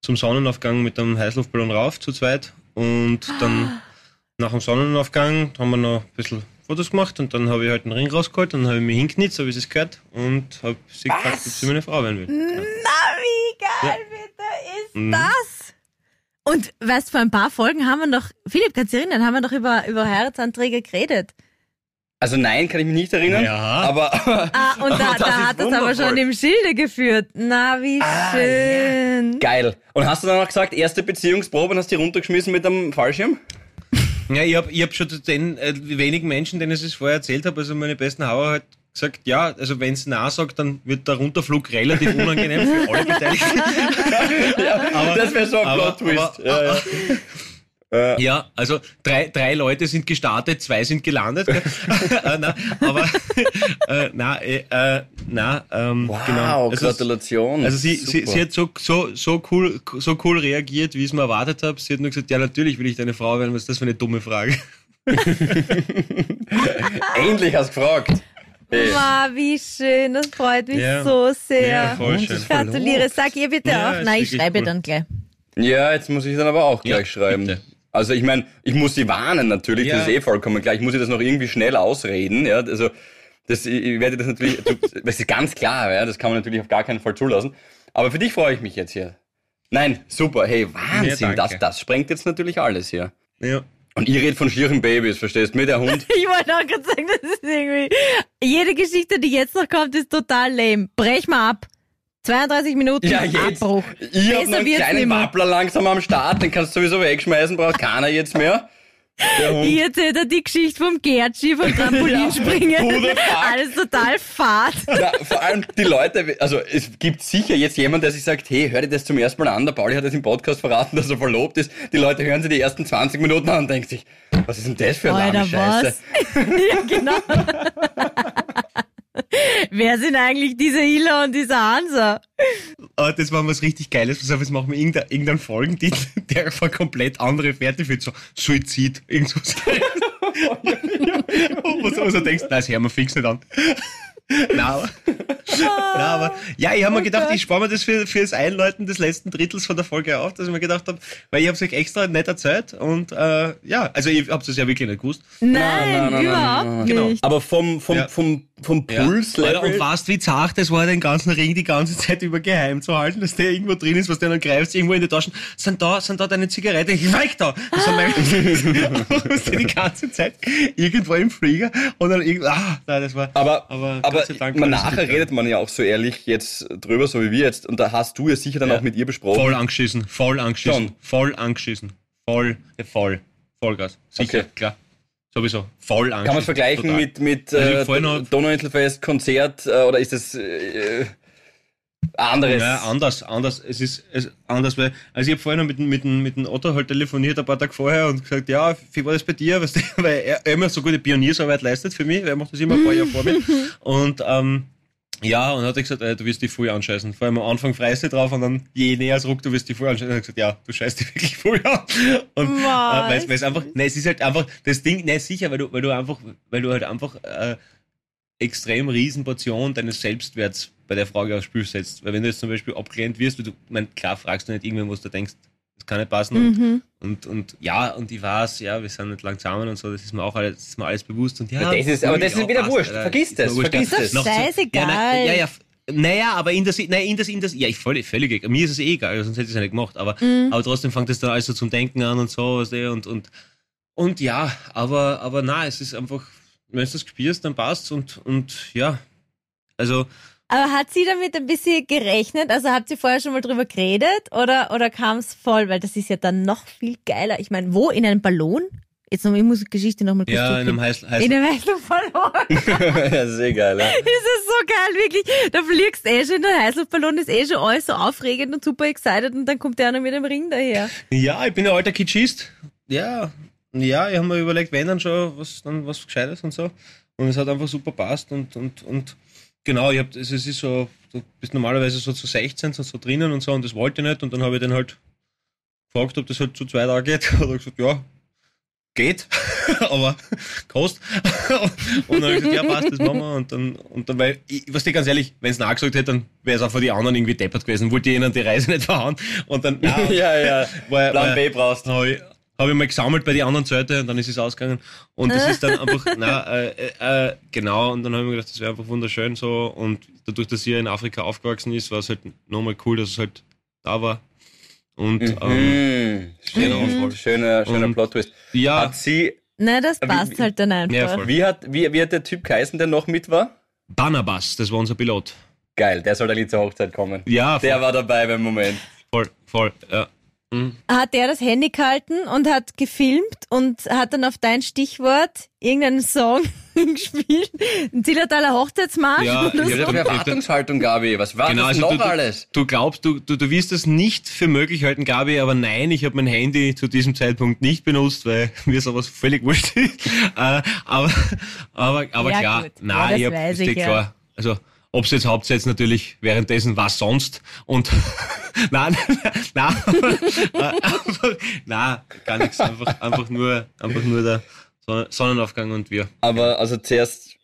zum Sonnenaufgang mit einem Heißluftballon rauf zu zweit. Und dann nach dem Sonnenaufgang haben wir noch ein bisschen Fotos gemacht und dann habe ich halt einen Ring rausgeholt, dann habe ich mich hinknitzt, so wie es gehört und habe sie gefragt, ob sie meine Frau werden will. Genau. Na, wie geil bitte ist Mhm. das? Und weißt, vor ein paar Folgen haben wir noch, Philipp, kannst du dich erinnern, haben wir doch über, über Heiratsanträge geredet. Also nein, kann ich mich nicht erinnern. Ja. Aber, Ah, und da, aber das da ist hat das aber schon im Schilde geführt. Na, wie Ah, schön. Geil. Und hast du dann auch gesagt, erste Beziehungsprobe und hast die runtergeschmissen mit einem Fallschirm? Ja, ich habe ich hab schon zu den äh, wenigen Menschen, denen ich es vorher erzählt habe, also meine besten Hauer halt gesagt, ja, also wenn es Nein sagt, dann wird der Runterflug relativ unangenehm für alle Beteiligten. aber, das wäre so ein Plot-Twist. Ja, ja. Ja, also drei, drei Leute sind gestartet, zwei sind gelandet. äh, na, aber äh, na, äh, äh, na, ähm, Wow, genau. Also, Gratulation. also sie, sie, Super. sie hat so, so, so cool, so cool reagiert, wie ich es mir erwartet habe. Sie hat nur gesagt, ja, natürlich will ich deine Frau werden. Was ist das für eine dumme Frage? Endlich hast du gefragt. Hey. Ma, wie schön, das freut mich Ja. so sehr. Ja, voll Und schön. das Gratuliere, sag ihr bitte Ja, auch. Nein, ich schreibe cool. dann gleich. Ja, jetzt muss ich dann aber auch gleich Ja, schreiben. bitte. Also ich meine, ich muss sie warnen natürlich, Ja. das ist eh vollkommen klar. Ich muss ihr das noch irgendwie schnell ausreden. Ja, also das, ich ich werde das natürlich, das ist ganz klar, ja, das kann man natürlich auf gar keinen Fall zulassen. Aber für dich freue ich mich jetzt hier. Nein, super, hey, Wahnsinn, Ja, das, das sprengt jetzt natürlich alles hier. Ja. Und ihr redet von schieren Babys, verstehst du? Mit der Hund. Ich wollte auch gerade sagen, das ist irgendwie. Jede Geschichte, die jetzt noch kommt, ist total lame. Brech mal ab. 32 Minuten Ja, jetzt. Abbruch. Ich hab noch Besser einen kleinen. Wappler langsam am Start, den kannst du sowieso wegschmeißen, braucht keiner jetzt mehr. Ich erzähle dir die Geschichte vom Gertschi, vom Trampolinspringen. Fuck? Alles total fad. Ja, vor allem die Leute, also es gibt sicher jetzt jemand, der sich sagt, hey, hör dir das zum ersten Mal an, der Pauli hat das im Podcast verraten, dass er verlobt ist. Die Leute hören sich die ersten 20 Minuten an und denken sich, was ist denn das für eine Alter, Scheiße? ja, genau. Wer sind eigentlich diese Hila und dieser Hansa? Aber das war was richtig Geiles. Pass auf, jetzt machen wir irgendeinen irgendein Folgentitel, der einfach komplett andere Fährte führt. So Suizid, irgend sowas. was, was du denkst, nein, das hören wir fix nicht an. Nein, aber, nein, aber ja, ich habe mir gedacht, ich spare mir das für, für das Einläuten des letzten Drittels von der Folge auf, dass ich mir gedacht habe, weil ich habe es euch extra nicht erzählt und äh, ja, also ich habe es ja wirklich nicht gewusst. Nein, nein, nein, nein, überhaupt nein, nein. Genau. nicht. Aber vom, vom, Ja. vom, vom Ja. Pulslevel. Alter, Und fast wie zart das war, den ganzen Ring die ganze Zeit über geheim zu halten, dass der irgendwo drin ist, was der dann greift, irgendwo in die Taschen. Sind da, sind da deine Zigarette? Ich weg da! Das meine, was die ganze Zeit irgendwo im Flieger und dann irgendwo, ah, nein, das war, Aber, aber, aber, Dank man, nachher redet man ja auch so ehrlich jetzt drüber, so wie wir jetzt. Und da hast du ja sicher dann Ja. auch mit ihr besprochen. Voll angeschissen, voll angeschissen, Schon. voll angeschissen, voll, ja, voll, Vollgas, sicher, Okay. klar, sowieso, voll angeschissen. Kann man vergleichen total. mit, mit Also äh, Donauinselfest, Konzert äh, oder ist das äh, anderes? Ja, anders, anders. Es ist es, anders, weil, also ich habe vorhin noch mit, mit, mit dem Otto halt telefoniert ein paar Tage vorher und gesagt, ja, wie war das bei dir? Weißt du, weil er, er immer so gute Pioniersarbeit leistet für mich, er macht das immer ein paar Jahre vor mir. Und ähm, ja, und hat er gesagt, äh, du wirst dich voll anscheißen. Vor allem am Anfang freust du drauf und dann je näher es ruckt, du wirst dich voll anscheißen. Und er hat gesagt, ja, du scheißt dich wirklich voll an. Und äh, weil es einfach, ne, es ist halt einfach das Ding, ne, sicher, weil du, weil du einfach, weil du halt einfach äh, extrem riesen Portion deines Selbstwerts bei der Frage aufs Spiel setzt. Weil wenn du jetzt zum Beispiel abgelehnt wirst, du, mein, klar fragst du nicht irgendwann, was du denkst, das kann nicht passen. Mhm. Und, und ja, und ich weiß, ja, wir sind nicht lang zusammen und so, das ist mir auch alles, das ist mir alles bewusst. Und ja, Ja, das ist- aber das ist wieder passt, wurscht. Vergiss Ist das, wurscht, vergiss das. Zu- Scheißegal. Ja, ja, ja, naja, aber in der, Si- nein, in der, in der, ja, ich völlig, völlig, egal. mir ist es eh egal, sonst hätte ich es ja nicht gemacht, aber, Mhm. aber trotzdem fängt es dann alles so zum Denken an und so, weißt du, und, und, und ja, aber, aber na, es ist einfach, wenn du das spürst, dann passt's und, und ja, also, Aber hat sie damit ein bisschen gerechnet? Also habt ihr vorher schon mal drüber geredet oder, oder kam es voll? Weil das ist ja dann noch viel geiler. Ich meine, wo? In einem Ballon? Jetzt noch, ich muss die Geschichte nochmal kurz ja, in einem durchgehen. heißen, In heißen einem Heißluftballon. das ist eh geil, ja. Das ist so geil, wirklich. Da fliegst eh schon in der Heißluftballon, ist eh schon alles so aufregend und super excited und dann kommt der noch mit dem Ring daher. Ja, ich bin ein alter Kitschist. Ja, ja, ich habe mir überlegt, wenn dann schon was, dann was Gescheites und so. Und es hat einfach super passt und, und, und genau, ich hab, es ist so, du bist normalerweise so zu 16 so, so drinnen und so und das wollte ich nicht und dann habe ich den halt gefragt, ob das halt zu zwei Tage geht. Und er hat gesagt, ja, geht, aber kostet. und dann habe ich gesagt, ja, passt, das machen wir. Und dann, und dann weil, ich, was dir ganz ehrlich, wenn es nachgesagt hätte, dann wäre es auch von den anderen irgendwie deppert gewesen, wollte ihnen die Reise nicht verhauen. Und dann, ja, ja, ja. war, Plan war, B brauchst. Habe ich, mal gesammelt bei den anderen Seite und dann ist es ausgegangen. Und das ist dann einfach, na, äh, äh, äh, genau, und dann habe ich mir gedacht, das wäre einfach wunderschön so. Und dadurch, dass sie in Afrika aufgewachsen ist, war es halt nochmal cool, dass es halt da war. Und ähm, Mhm. Genau, Schön, voll. schöner, schöner Und- Plot-Twist. ja, Hat sie, Na, das Wie- passt halt dann einfach. Ja, wie hat, wie, wie hat der Typ geheißen, der noch mit war? Barnabas, das war unser Pilot. Geil, der soll dann zur Hochzeit kommen. Ja, voll, Der war dabei beim Moment. voll, voll ja. Hat der das Handy gehalten und hat gefilmt und hat dann auf dein Stichwort irgendeinen Song gespielt. Ein Zillertaler Hochzeitsmarsch Ja, oder so. ist Erwartungshaltung, Gabi. Was war Genau, das also noch du, alles? Du, du glaubst, du, du, du wirst das nicht für möglich halten, Gabi, aber nein, ich habe mein Handy zu diesem Zeitpunkt nicht benutzt, weil mir sowas völlig wurscht ist. äh, aber, aber, aber Ja, klar, gut. nein, Ja, das ich hab, weiß ist ich, ja. klar. Also, ob es jetzt hauptsächlich natürlich währenddessen was sonst und nein, nein, nein, einfach, nein, gar nichts, einfach, einfach nur, einfach nur der Sonne- Sonnenaufgang und wir. Aber also zuerst,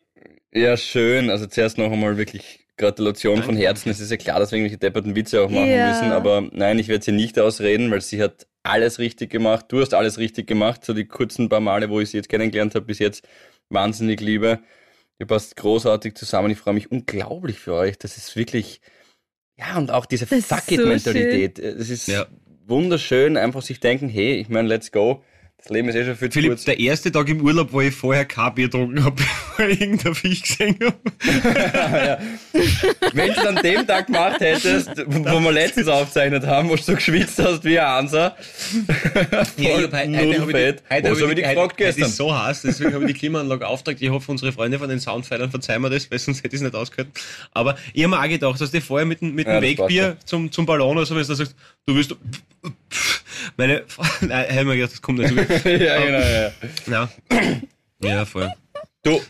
ja schön, also zuerst noch einmal wirklich Gratulation von Danke. Herzen. Es ist ja klar, dass wir irgendwelche depperten Witze auch machen Ja. müssen, aber nein, ich werde sie nicht ausreden, weil sie hat alles richtig gemacht. Du hast alles richtig gemacht, so die kurzen paar Male, wo ich sie jetzt kennengelernt habe, bis jetzt wahnsinnig liebe. Ihr passt großartig zusammen. Ich freue mich unglaublich für euch. Das ist wirklich, ja, und auch diese Das ist Fuck so it-Mentalität. Es ist Ja. wunderschön, einfach sich denken, hey, ich meine, let's go. Das Leben ist eh schon viel zu Philipp, kurz. der erste Tag im Urlaub, wo ich vorher kein Bier getrunken habe, bevor ich irgendein Viech gesehen habe. Wenn du es an dem Tag gemacht hättest, wo wir letztens aufgezeichnet haben, wo du so geschwitzt hast wie ein Ansa, voll null Fett. Was habe ich dich gefragt Es gestern? ist so heiß, deswegen habe ich die Klimaanlage auftragt. Ich hoffe, unsere Freunde von den Soundfeilern verzeihen mir das, weil sonst hätte ich es nicht ausgehört. Aber ich habe mir auch gedacht, dass du vorher mit, dem- mit dem Ja, das Wegbier zum, zum Ballon oder so, wenn du sagst, du willst, meine, nein, ich habe mir gedacht, das kommt gut. ja, genau, ja. Ja. Ja, voll. Du,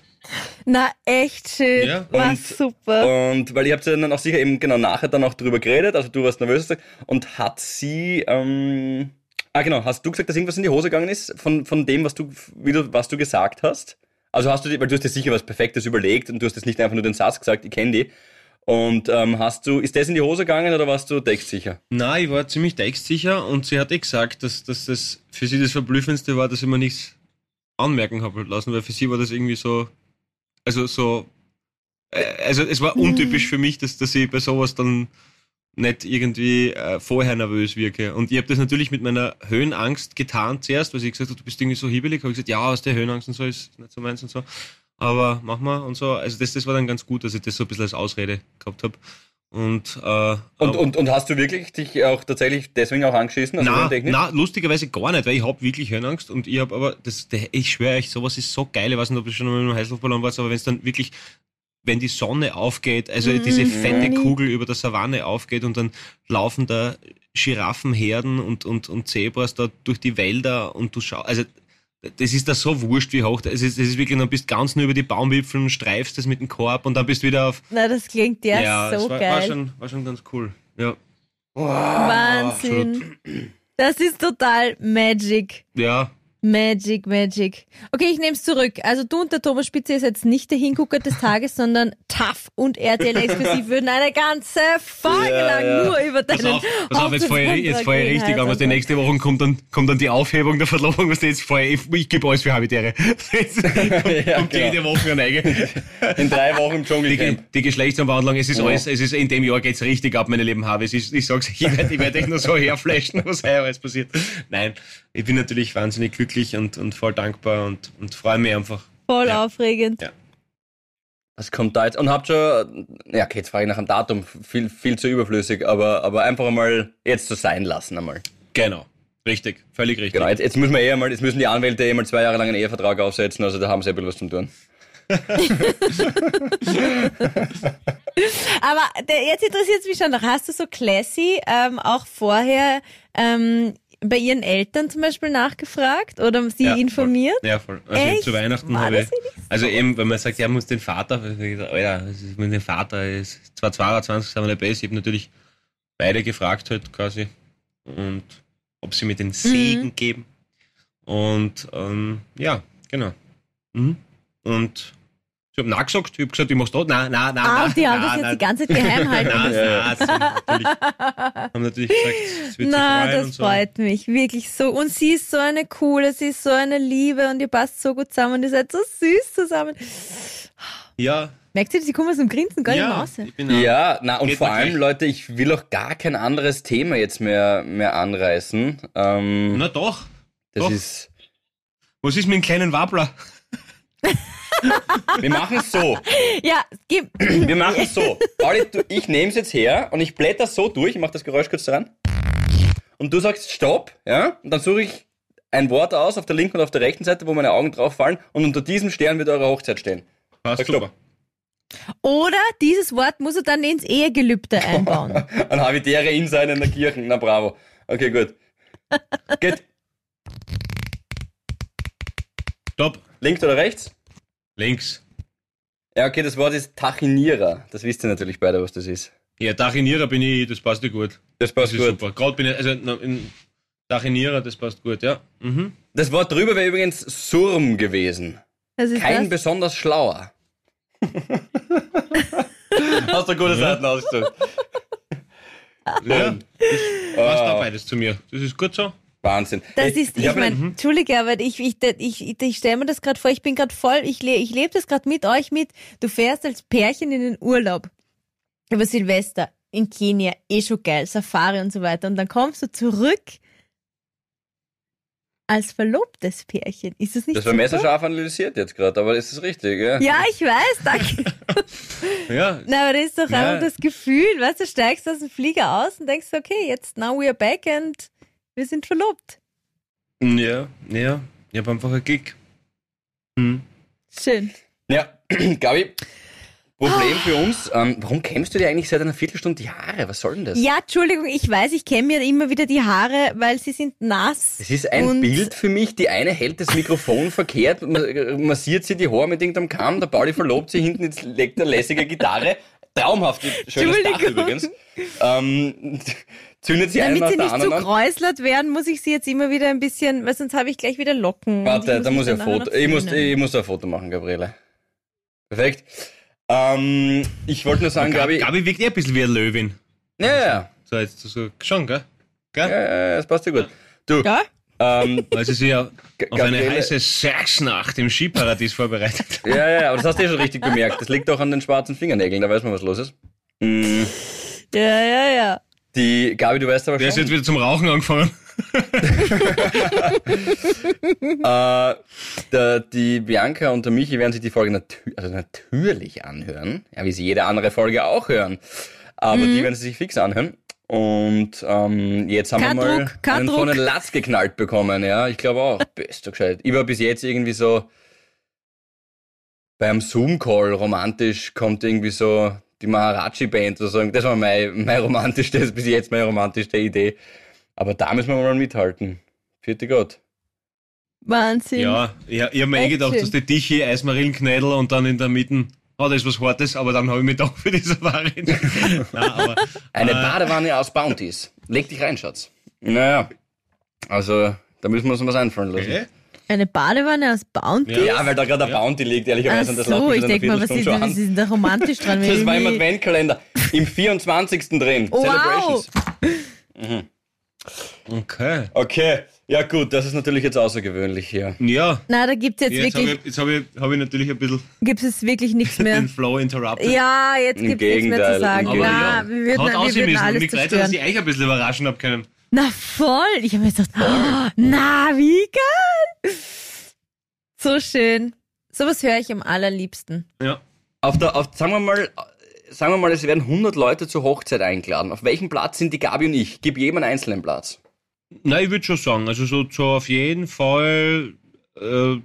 Na, echt schön. Ja, War und- super. und weil ihr habt ja dann auch sicher eben genau nachher dann auch drüber geredet, also du warst nervös und hat sie, ähm, ah genau, hast du gesagt, dass irgendwas in die Hose gegangen ist von, von dem, was du, wie du, was du gesagt hast? Also hast du, weil du hast dir sicher was Perfektes überlegt und du hast jetzt nicht einfach nur den Satz gesagt, ich kenne die. Und ähm, hast du, ist das in die Hose gegangen oder warst du textsicher? Nein, ich war ziemlich textsicher und sie hat eh gesagt, dass, dass das für sie das Verblüffendste war, dass ich mir nichts anmerken habe lassen, weil für sie war das irgendwie so, also so, äh, also es war untypisch für mich, dass, dass ich bei sowas dann nicht irgendwie äh, vorher nervös wirke. Und ich habe das natürlich mit meiner Höhenangst getan zuerst, weil sie gesagt hat, du bist irgendwie so hibbelig. Habe ich gesagt, ja, aus der Höhenangst und so ist nicht so meins und so. Aber mach mal und so. Also das, das war dann ganz gut, dass ich das so ein bisschen als Ausrede gehabt habe. Und, äh, Und, aber- und, und hast du wirklich dich auch tatsächlich deswegen auch angeschissen? Also na, höhentechnisch? na, lustigerweise gar nicht, weil ich hab wirklich Höhenangst und ich hab aber, das, der, ich schwöre euch, sowas ist so geil, ich weiß nicht, ob ihr schon mal mit einem Heißluftballon wart, aber wenn es dann wirklich, wenn die Sonne aufgeht, also diese fette Kugel über der Savanne aufgeht und dann laufen da Giraffenherden und, und, und Zebras da durch die Wälder und du schaust, also das ist da so wurscht wie hoch, es ist, das ist wirklich, dann bist ganz nur über die Baumwipfel und streifst das mit dem Korb und dann bist du wieder auf, Na, das klingt ja, das so war, geil. war, schon, war schon ganz cool, ja. Wahnsinn. Das ist total Magic. Ja, Magic, Magic. Okay, ich nehme es zurück. Also du und der Thomas Spitze ist jetzt nicht der Hingucker des Tages, sondern TAF und RTL exklusiv würden eine ganze Folge Ja, lang ja. nur über Pass deinen auf, pass auf, jetzt fahre ich, jetzt fahr ich richtig an, was die nächste Woche kommt dann, kommt dann die Aufhebung der Verlobung, was jetzt fahr ich, ich gebe alles für Habitäre. Jetzt kommt, Ja, kommt genau. jede Woche eine eigene. In drei Wochen im Die, Dschungelcamp. die Geschlechtsumwandlung, es ist Ja. alles, es ist, in dem Jahr geht's richtig ab, meine lieben Harveys. Ich, ich sag's, ich werde ich werd euch nur so herflashen, was heuer alles passiert. Nein, ich bin natürlich wahnsinnig glücklich und, und voll dankbar und, und freue mich einfach. Voll Ja. aufregend. Ja. Was kommt da jetzt? Und habt schon, ja, okay, jetzt frage ich nach dem Datum, viel, viel zu überflüssig, aber, aber einfach einmal jetzt so sein lassen einmal. Genau. Richtig. Völlig richtig. Genau, jetzt, jetzt müssen wir eh einmal, jetzt müssen die Anwälte eh mal zwei Jahre lang einen Ehevertrag aufsetzen, also da haben sie ein bisschen was zum tun. Aber der, jetzt interessiert es mich schon noch. Hast du so classy ähm, auch vorher ähm, bei ihren Eltern zum Beispiel nachgefragt oder sie Ja, voll. informiert? Ja, voll. Also Echt? zu Weihnachten War habe ich, wirklich so? also eben, wenn man sagt, ja, muss den Vater, ist mit dem Vater ist zwar 22, sind wir nicht besser. Ich habe natürlich beide gefragt halt quasi und ob sie mir den Segen Mhm. geben. Und ähm, ja, genau. Mhm. Und ich habe nachgesagt, ich habe gesagt, ich mach's dort. Nein, nein, nein. Ah, nein, die haben nein, das jetzt nein, die ganze Zeit geheim halten Nein, müssen. nein, sie haben natürlich, haben natürlich gesagt, es wird Na, freuen das und so. freut mich. Wirklich so. Und sie ist so eine coole, sie ist so eine Liebe und ihr passt so gut zusammen und ihr seid so süß zusammen. Ja, Merkt ihr, sie kommen aus dem Grinsen gar nicht mehr ja, raus. bin Ja, na, und vor allem, gleich. Leute, ich will auch gar kein anderes Thema jetzt mehr, mehr anreißen. Ähm, Na doch. das doch. ist, Was ist mit dem kleinen Wabbler? wir machen es so. Ja, gib. Wir machen es so. Pauli, du, ich nehme es jetzt her und ich blätter so durch, ich mache das Geräusch kurz dran. und du sagst Stopp, ja, und dann suche ich ein Wort aus auf der linken und auf der rechten Seite, wo meine Augen drauf fallen und unter diesem Stern wird eure Hochzeit stehen. Passt super. Oder dieses Wort muss er dann ins Ehegelübde einbauen. Ein Habitäre in seinen Kirchen. Na bravo. Okay, gut. Geht Stopp. links oder rechts? Links. Ja, okay, das Wort ist Tachinierer. Das wisst ihr natürlich beide, was das ist. Ja, Tachinierer bin ich, das passt ja gut. Das Das passt ist gut. super. Gerade bin ich, also in Tachinierer, das passt gut, ja. Mhm. Das Wort drüber wäre übrigens Surm gewesen. Was ist Kein das? besonders schlauer. Hast du gute Seiten ausgesucht. Ja, passt Ah. auch beides zu mir. Das ist gut so. Wahnsinn. Das ist, ich, hab meine, einen- Entschuldige, aber ich, ich, ich, ich, ich stelle mir das gerade vor, ich bin gerade voll, ich, le ich lebe das gerade mit euch mit. Du fährst als Pärchen in den Urlaub über Silvester in Kenia, eh schon geil, Safari und so weiter. Und dann kommst du zurück als verlobtes Pärchen. Ist das nicht Das war super? messerscharf analysiert jetzt gerade, aber ist das richtig, ja? Ja, ich weiß, danke. Ja, Na, aber das ist doch Ja. einfach das Gefühl, weißt du, steigst aus dem Flieger aus und denkst, okay, jetzt now we are back and wir sind verlobt. ja, ja. Ich habe einfach einen Gig. Hm. Schön. Ja, Gabi, Problem für uns. Ähm, warum kämmst du dir eigentlich seit einer Viertelstunde die Haare? Was soll denn das? Ja, Entschuldigung, ich weiß, ich kenne mir immer wieder die Haare, weil sie sind nass. Es ist ein Und- Bild für mich. Die eine hält das Mikrofon verkehrt, ma- massiert sie die Haare mit irgendeinem Kamm, der Pauli verlobt sie hinten, jetzt legt eine lässige Gitarre. Traumhaft, schönes Dach übrigens. Ähm, zündet sie Damit sie nicht so anderen an. kräuslert werden, muss ich sie jetzt immer wieder ein bisschen, weil sonst habe ich gleich wieder Locken. Warte, da muss ich ein Foto. Ich muss, ich muss ein Foto machen, Gabriele. Perfekt. Ähm, ich wollte nur sagen, Gabi, Gabi. Wirkt eh ein bisschen wie eine Löwin. Ja, ja, ja. So jetzt so schon, gell? Gell? Ja, ja, ja, das passt ja gut. Du, Ja? ähm, Weil sie sich ja auf eine heiße Sexnacht im Skiparadies vorbereitet. ja, ja, aber das hast du ja schon richtig bemerkt. Das liegt auch an den schwarzen Fingernägeln, da weiß man, was los ist. Mm, Ja, ja, ja. Die, Gabi, du weißt aber Der ist schon, jetzt wieder zum Rauchen angefangen. äh, der, die Bianca und der Michi werden sich die Folge natü also natürlich anhören, ja, wie sie jede andere Folge auch hören. Aber Mhm. die werden sie sich fix anhören. Und ähm, jetzt haben Kein wir mal Druck, einen Druck. von den Latz geknallt bekommen, ja. Ich glaube auch. Bist du gescheit. Ich war bis jetzt irgendwie so beim Zoom-Call romantisch kommt irgendwie so die Maharaji-Band oder so. Das war mein, mein romantischste, bis jetzt meine romantischste Idee. Aber da müssen wir mal mithalten. Vierte Gott. Wahnsinn. Ja, ich, ich habe mir eh gedacht, dass die Tische, Eismarillenknädel und dann in der Mitte, oh, da ist was Hartes, aber dann habe ich mich doch für die Safari. Nein, aber, Eine äh, Badewanne aus Bounties. Leg dich rein, Schatz. Naja, also da müssen wir uns was einfallen lassen. okay. Eine Badewanne aus Bounty? Ja. Weil da gerade der Bounty liegt, ehrlicherweise. Ach das so, ich denke mal, was ist, was ist denn da romantisch dran? Das war im Adventkalender. Im 24. drin. Wow. Celebrations. Okay. Okay, ja gut, das ist natürlich jetzt außergewöhnlich hier. Ja, Na, da gibt's jetzt, jetzt habe wirklich, ich, jetzt hab ich, hab ich natürlich ein bisschen gibt's jetzt wirklich nichts mehr. den Flow interrupted. Ja, jetzt Im gibt's nichts mehr zu sagen. aber Na, ja, wir würden, hat wir würden alles ich weiß, dass zerstören. ich euch ein bisschen überraschen hab können. Na voll. Ich habe mir gedacht, oh, na, wie geil. So schön. Sowas höre ich am allerliebsten. Ja. Auf der, auf, sagen wir mal, sagen wir mal, es werden 100 Leute zur Hochzeit eingeladen. Auf welchem Platz sind die Gabi und ich? Gib jedem einen einzelnen Platz. Nein, ich würde schon sagen, also so, so auf jeden Fall äh,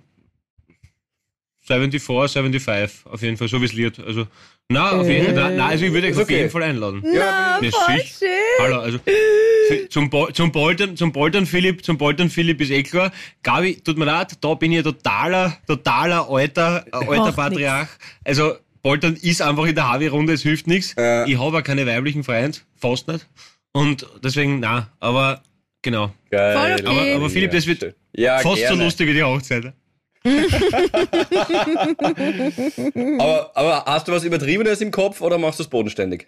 74, 75, auf jeden Fall, so wie es liert. Also, na, auf jeden Fall, na, also ich würde euch Ist auf okay. jeden Fall einladen. Na, Ja, voll sicher. schön. Hallo, also zum, Bo zum Bolton, zum Bolton Philipp, zum Bolton Philipp ist eh klar. Gabi, tut mir leid, da bin ich ein totaler, totaler alter, äh, alter Macht Patriarch. Also Bolton ist einfach in der Harvey-Runde, es hilft nichts. Ja. Ich habe auch keine weiblichen Freunde, fast nicht. Und deswegen, na, aber genau. Geil. Voll okay. Aber, aber Philipp, das wird ja, fast gerne. so lustig wie die Hochzeit. Aber, aber hast du was Übertriebenes im Kopf oder machst du es bodenständig?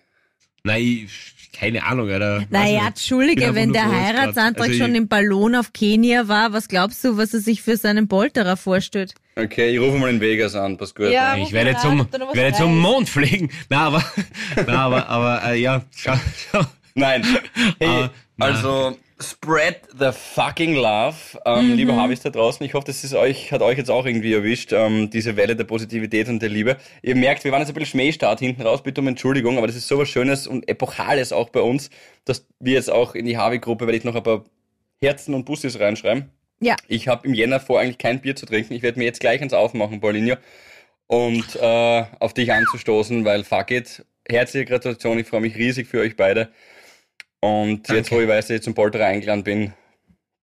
Nein, keine Ahnung, Alter. Naja, Entschuldige, wenn der Heiratsantrag. Also schon im Ballon auf Kenia war, was glaubst du, was er sich für seinen Polterer vorstellt? Okay, ich rufe mal in Vegas an, pass gut. Ja. Ich werde zum, werde zum. Mond fliegen. Na, aber, na, aber, aber, äh, ja, schau, schau. Nein. Hey, Ah, also, Spread the fucking love, ähm, Mhm. liebe Harvis da draußen. Ich hoffe, das ist euch, hat euch jetzt auch irgendwie erwischt, ähm, diese Welle der Positivität und der Liebe. Ihr merkt, wir waren jetzt ein bisschen Schmähstart hinten raus, bitte um Entschuldigung, aber das ist so was Schönes und Epochales auch bei uns, dass wir jetzt auch in die Harvey-Gruppe, werde ich noch ein paar Herzen und Bussis reinschreiben. Ja. Ich habe im Jänner vor, eigentlich kein Bier zu trinken. Ich werde mir jetzt gleich eins aufmachen, Paulinho, und äh, auf dich anzustoßen, weil fuck it. Herzliche Gratulation, ich freue mich riesig für euch beide. Und jetzt, wo ich weiß, dass ich zum Polterer eingeladen bin,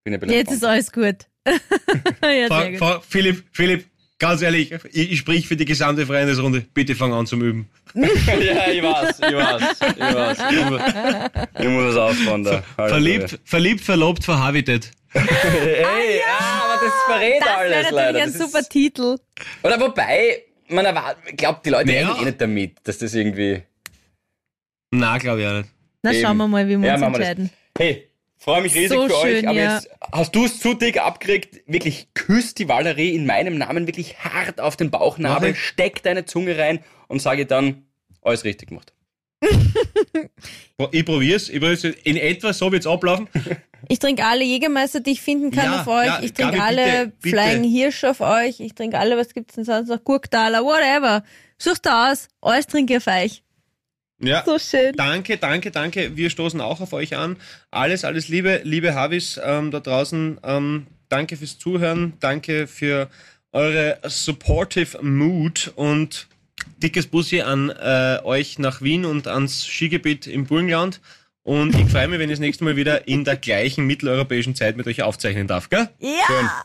bin ich ein Jetzt ist alles gut. ja, Frau, gut. Frau, Philipp, Philipp, ganz ehrlich, ich, ich sprich für die gesamte Freundesrunde. Bitte fang an zum Üben. ja, ich weiß, ich weiß, ich weiß. Ich muss, ich muss was aufbauen da. Verliebt, verliebt, verlobt, verhabitet. Hey, ah, aber das verrät Das alles wäre leider. natürlich ein Das ist- super Titel. Oder wobei, man erwartet, glaubt, die Leute Naja. rechnen eh nicht damit, dass das irgendwie... Na, glaube ich auch nicht. Na, Eben. schauen wir mal, wie wir Ja, uns machen wir entscheiden. Hey, freue mich riesig So für euch, schön, aber ja. jetzt hast du es zu dick abgekriegt. Wirklich, küsst die Valerie in meinem Namen wirklich hart auf den Bauchnabel, ich. steck deine Zunge rein und sage dann, alles richtig gemacht. Ich probier's, ich probier's. In etwa so wird's ablaufen. Ich trinke alle Jägermeister, die ich finden kann Ja, auf euch. ja, ich trinke alle bitte, bitte. Flying Hirsch auf euch. Ich trinke alle, was gibt's denn sonst noch? Gurktaler, whatever. Sucht da aus. Alles trinke ich auf euch. Ja. So schön. Danke, danke, danke. Wir stoßen auch auf euch an. Alles, alles Liebe, liebe Havis ähm, da draußen. Ähm, danke fürs Zuhören. Danke für eure supportive Mood und dickes Bussi an äh, euch nach Wien und ans Skigebiet im Burgenland. Und ich freue mich, wenn ich das nächste Mal wieder in der gleichen mitteleuropäischen Zeit mit euch aufzeichnen darf, gell? Ja.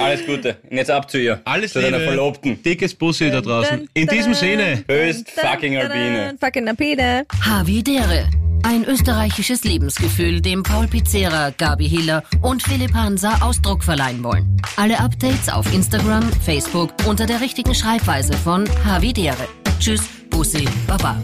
Alles Gute. Und jetzt ab zu ihr. Alles zu deiner Liebe. Verlobten. Dickes Bussi da draußen. In diesem Sinne. Höchst fucking Albine. Fucking Alpine. Havidere. Ein österreichisches Lebensgefühl, dem Paul Pizzera, Gabi Hiller und Philipp Hansa Ausdruck verleihen wollen. Alle Updates auf Instagram, Facebook unter der richtigen Schreibweise von Havidere. Tschüss, Bussi, Baba.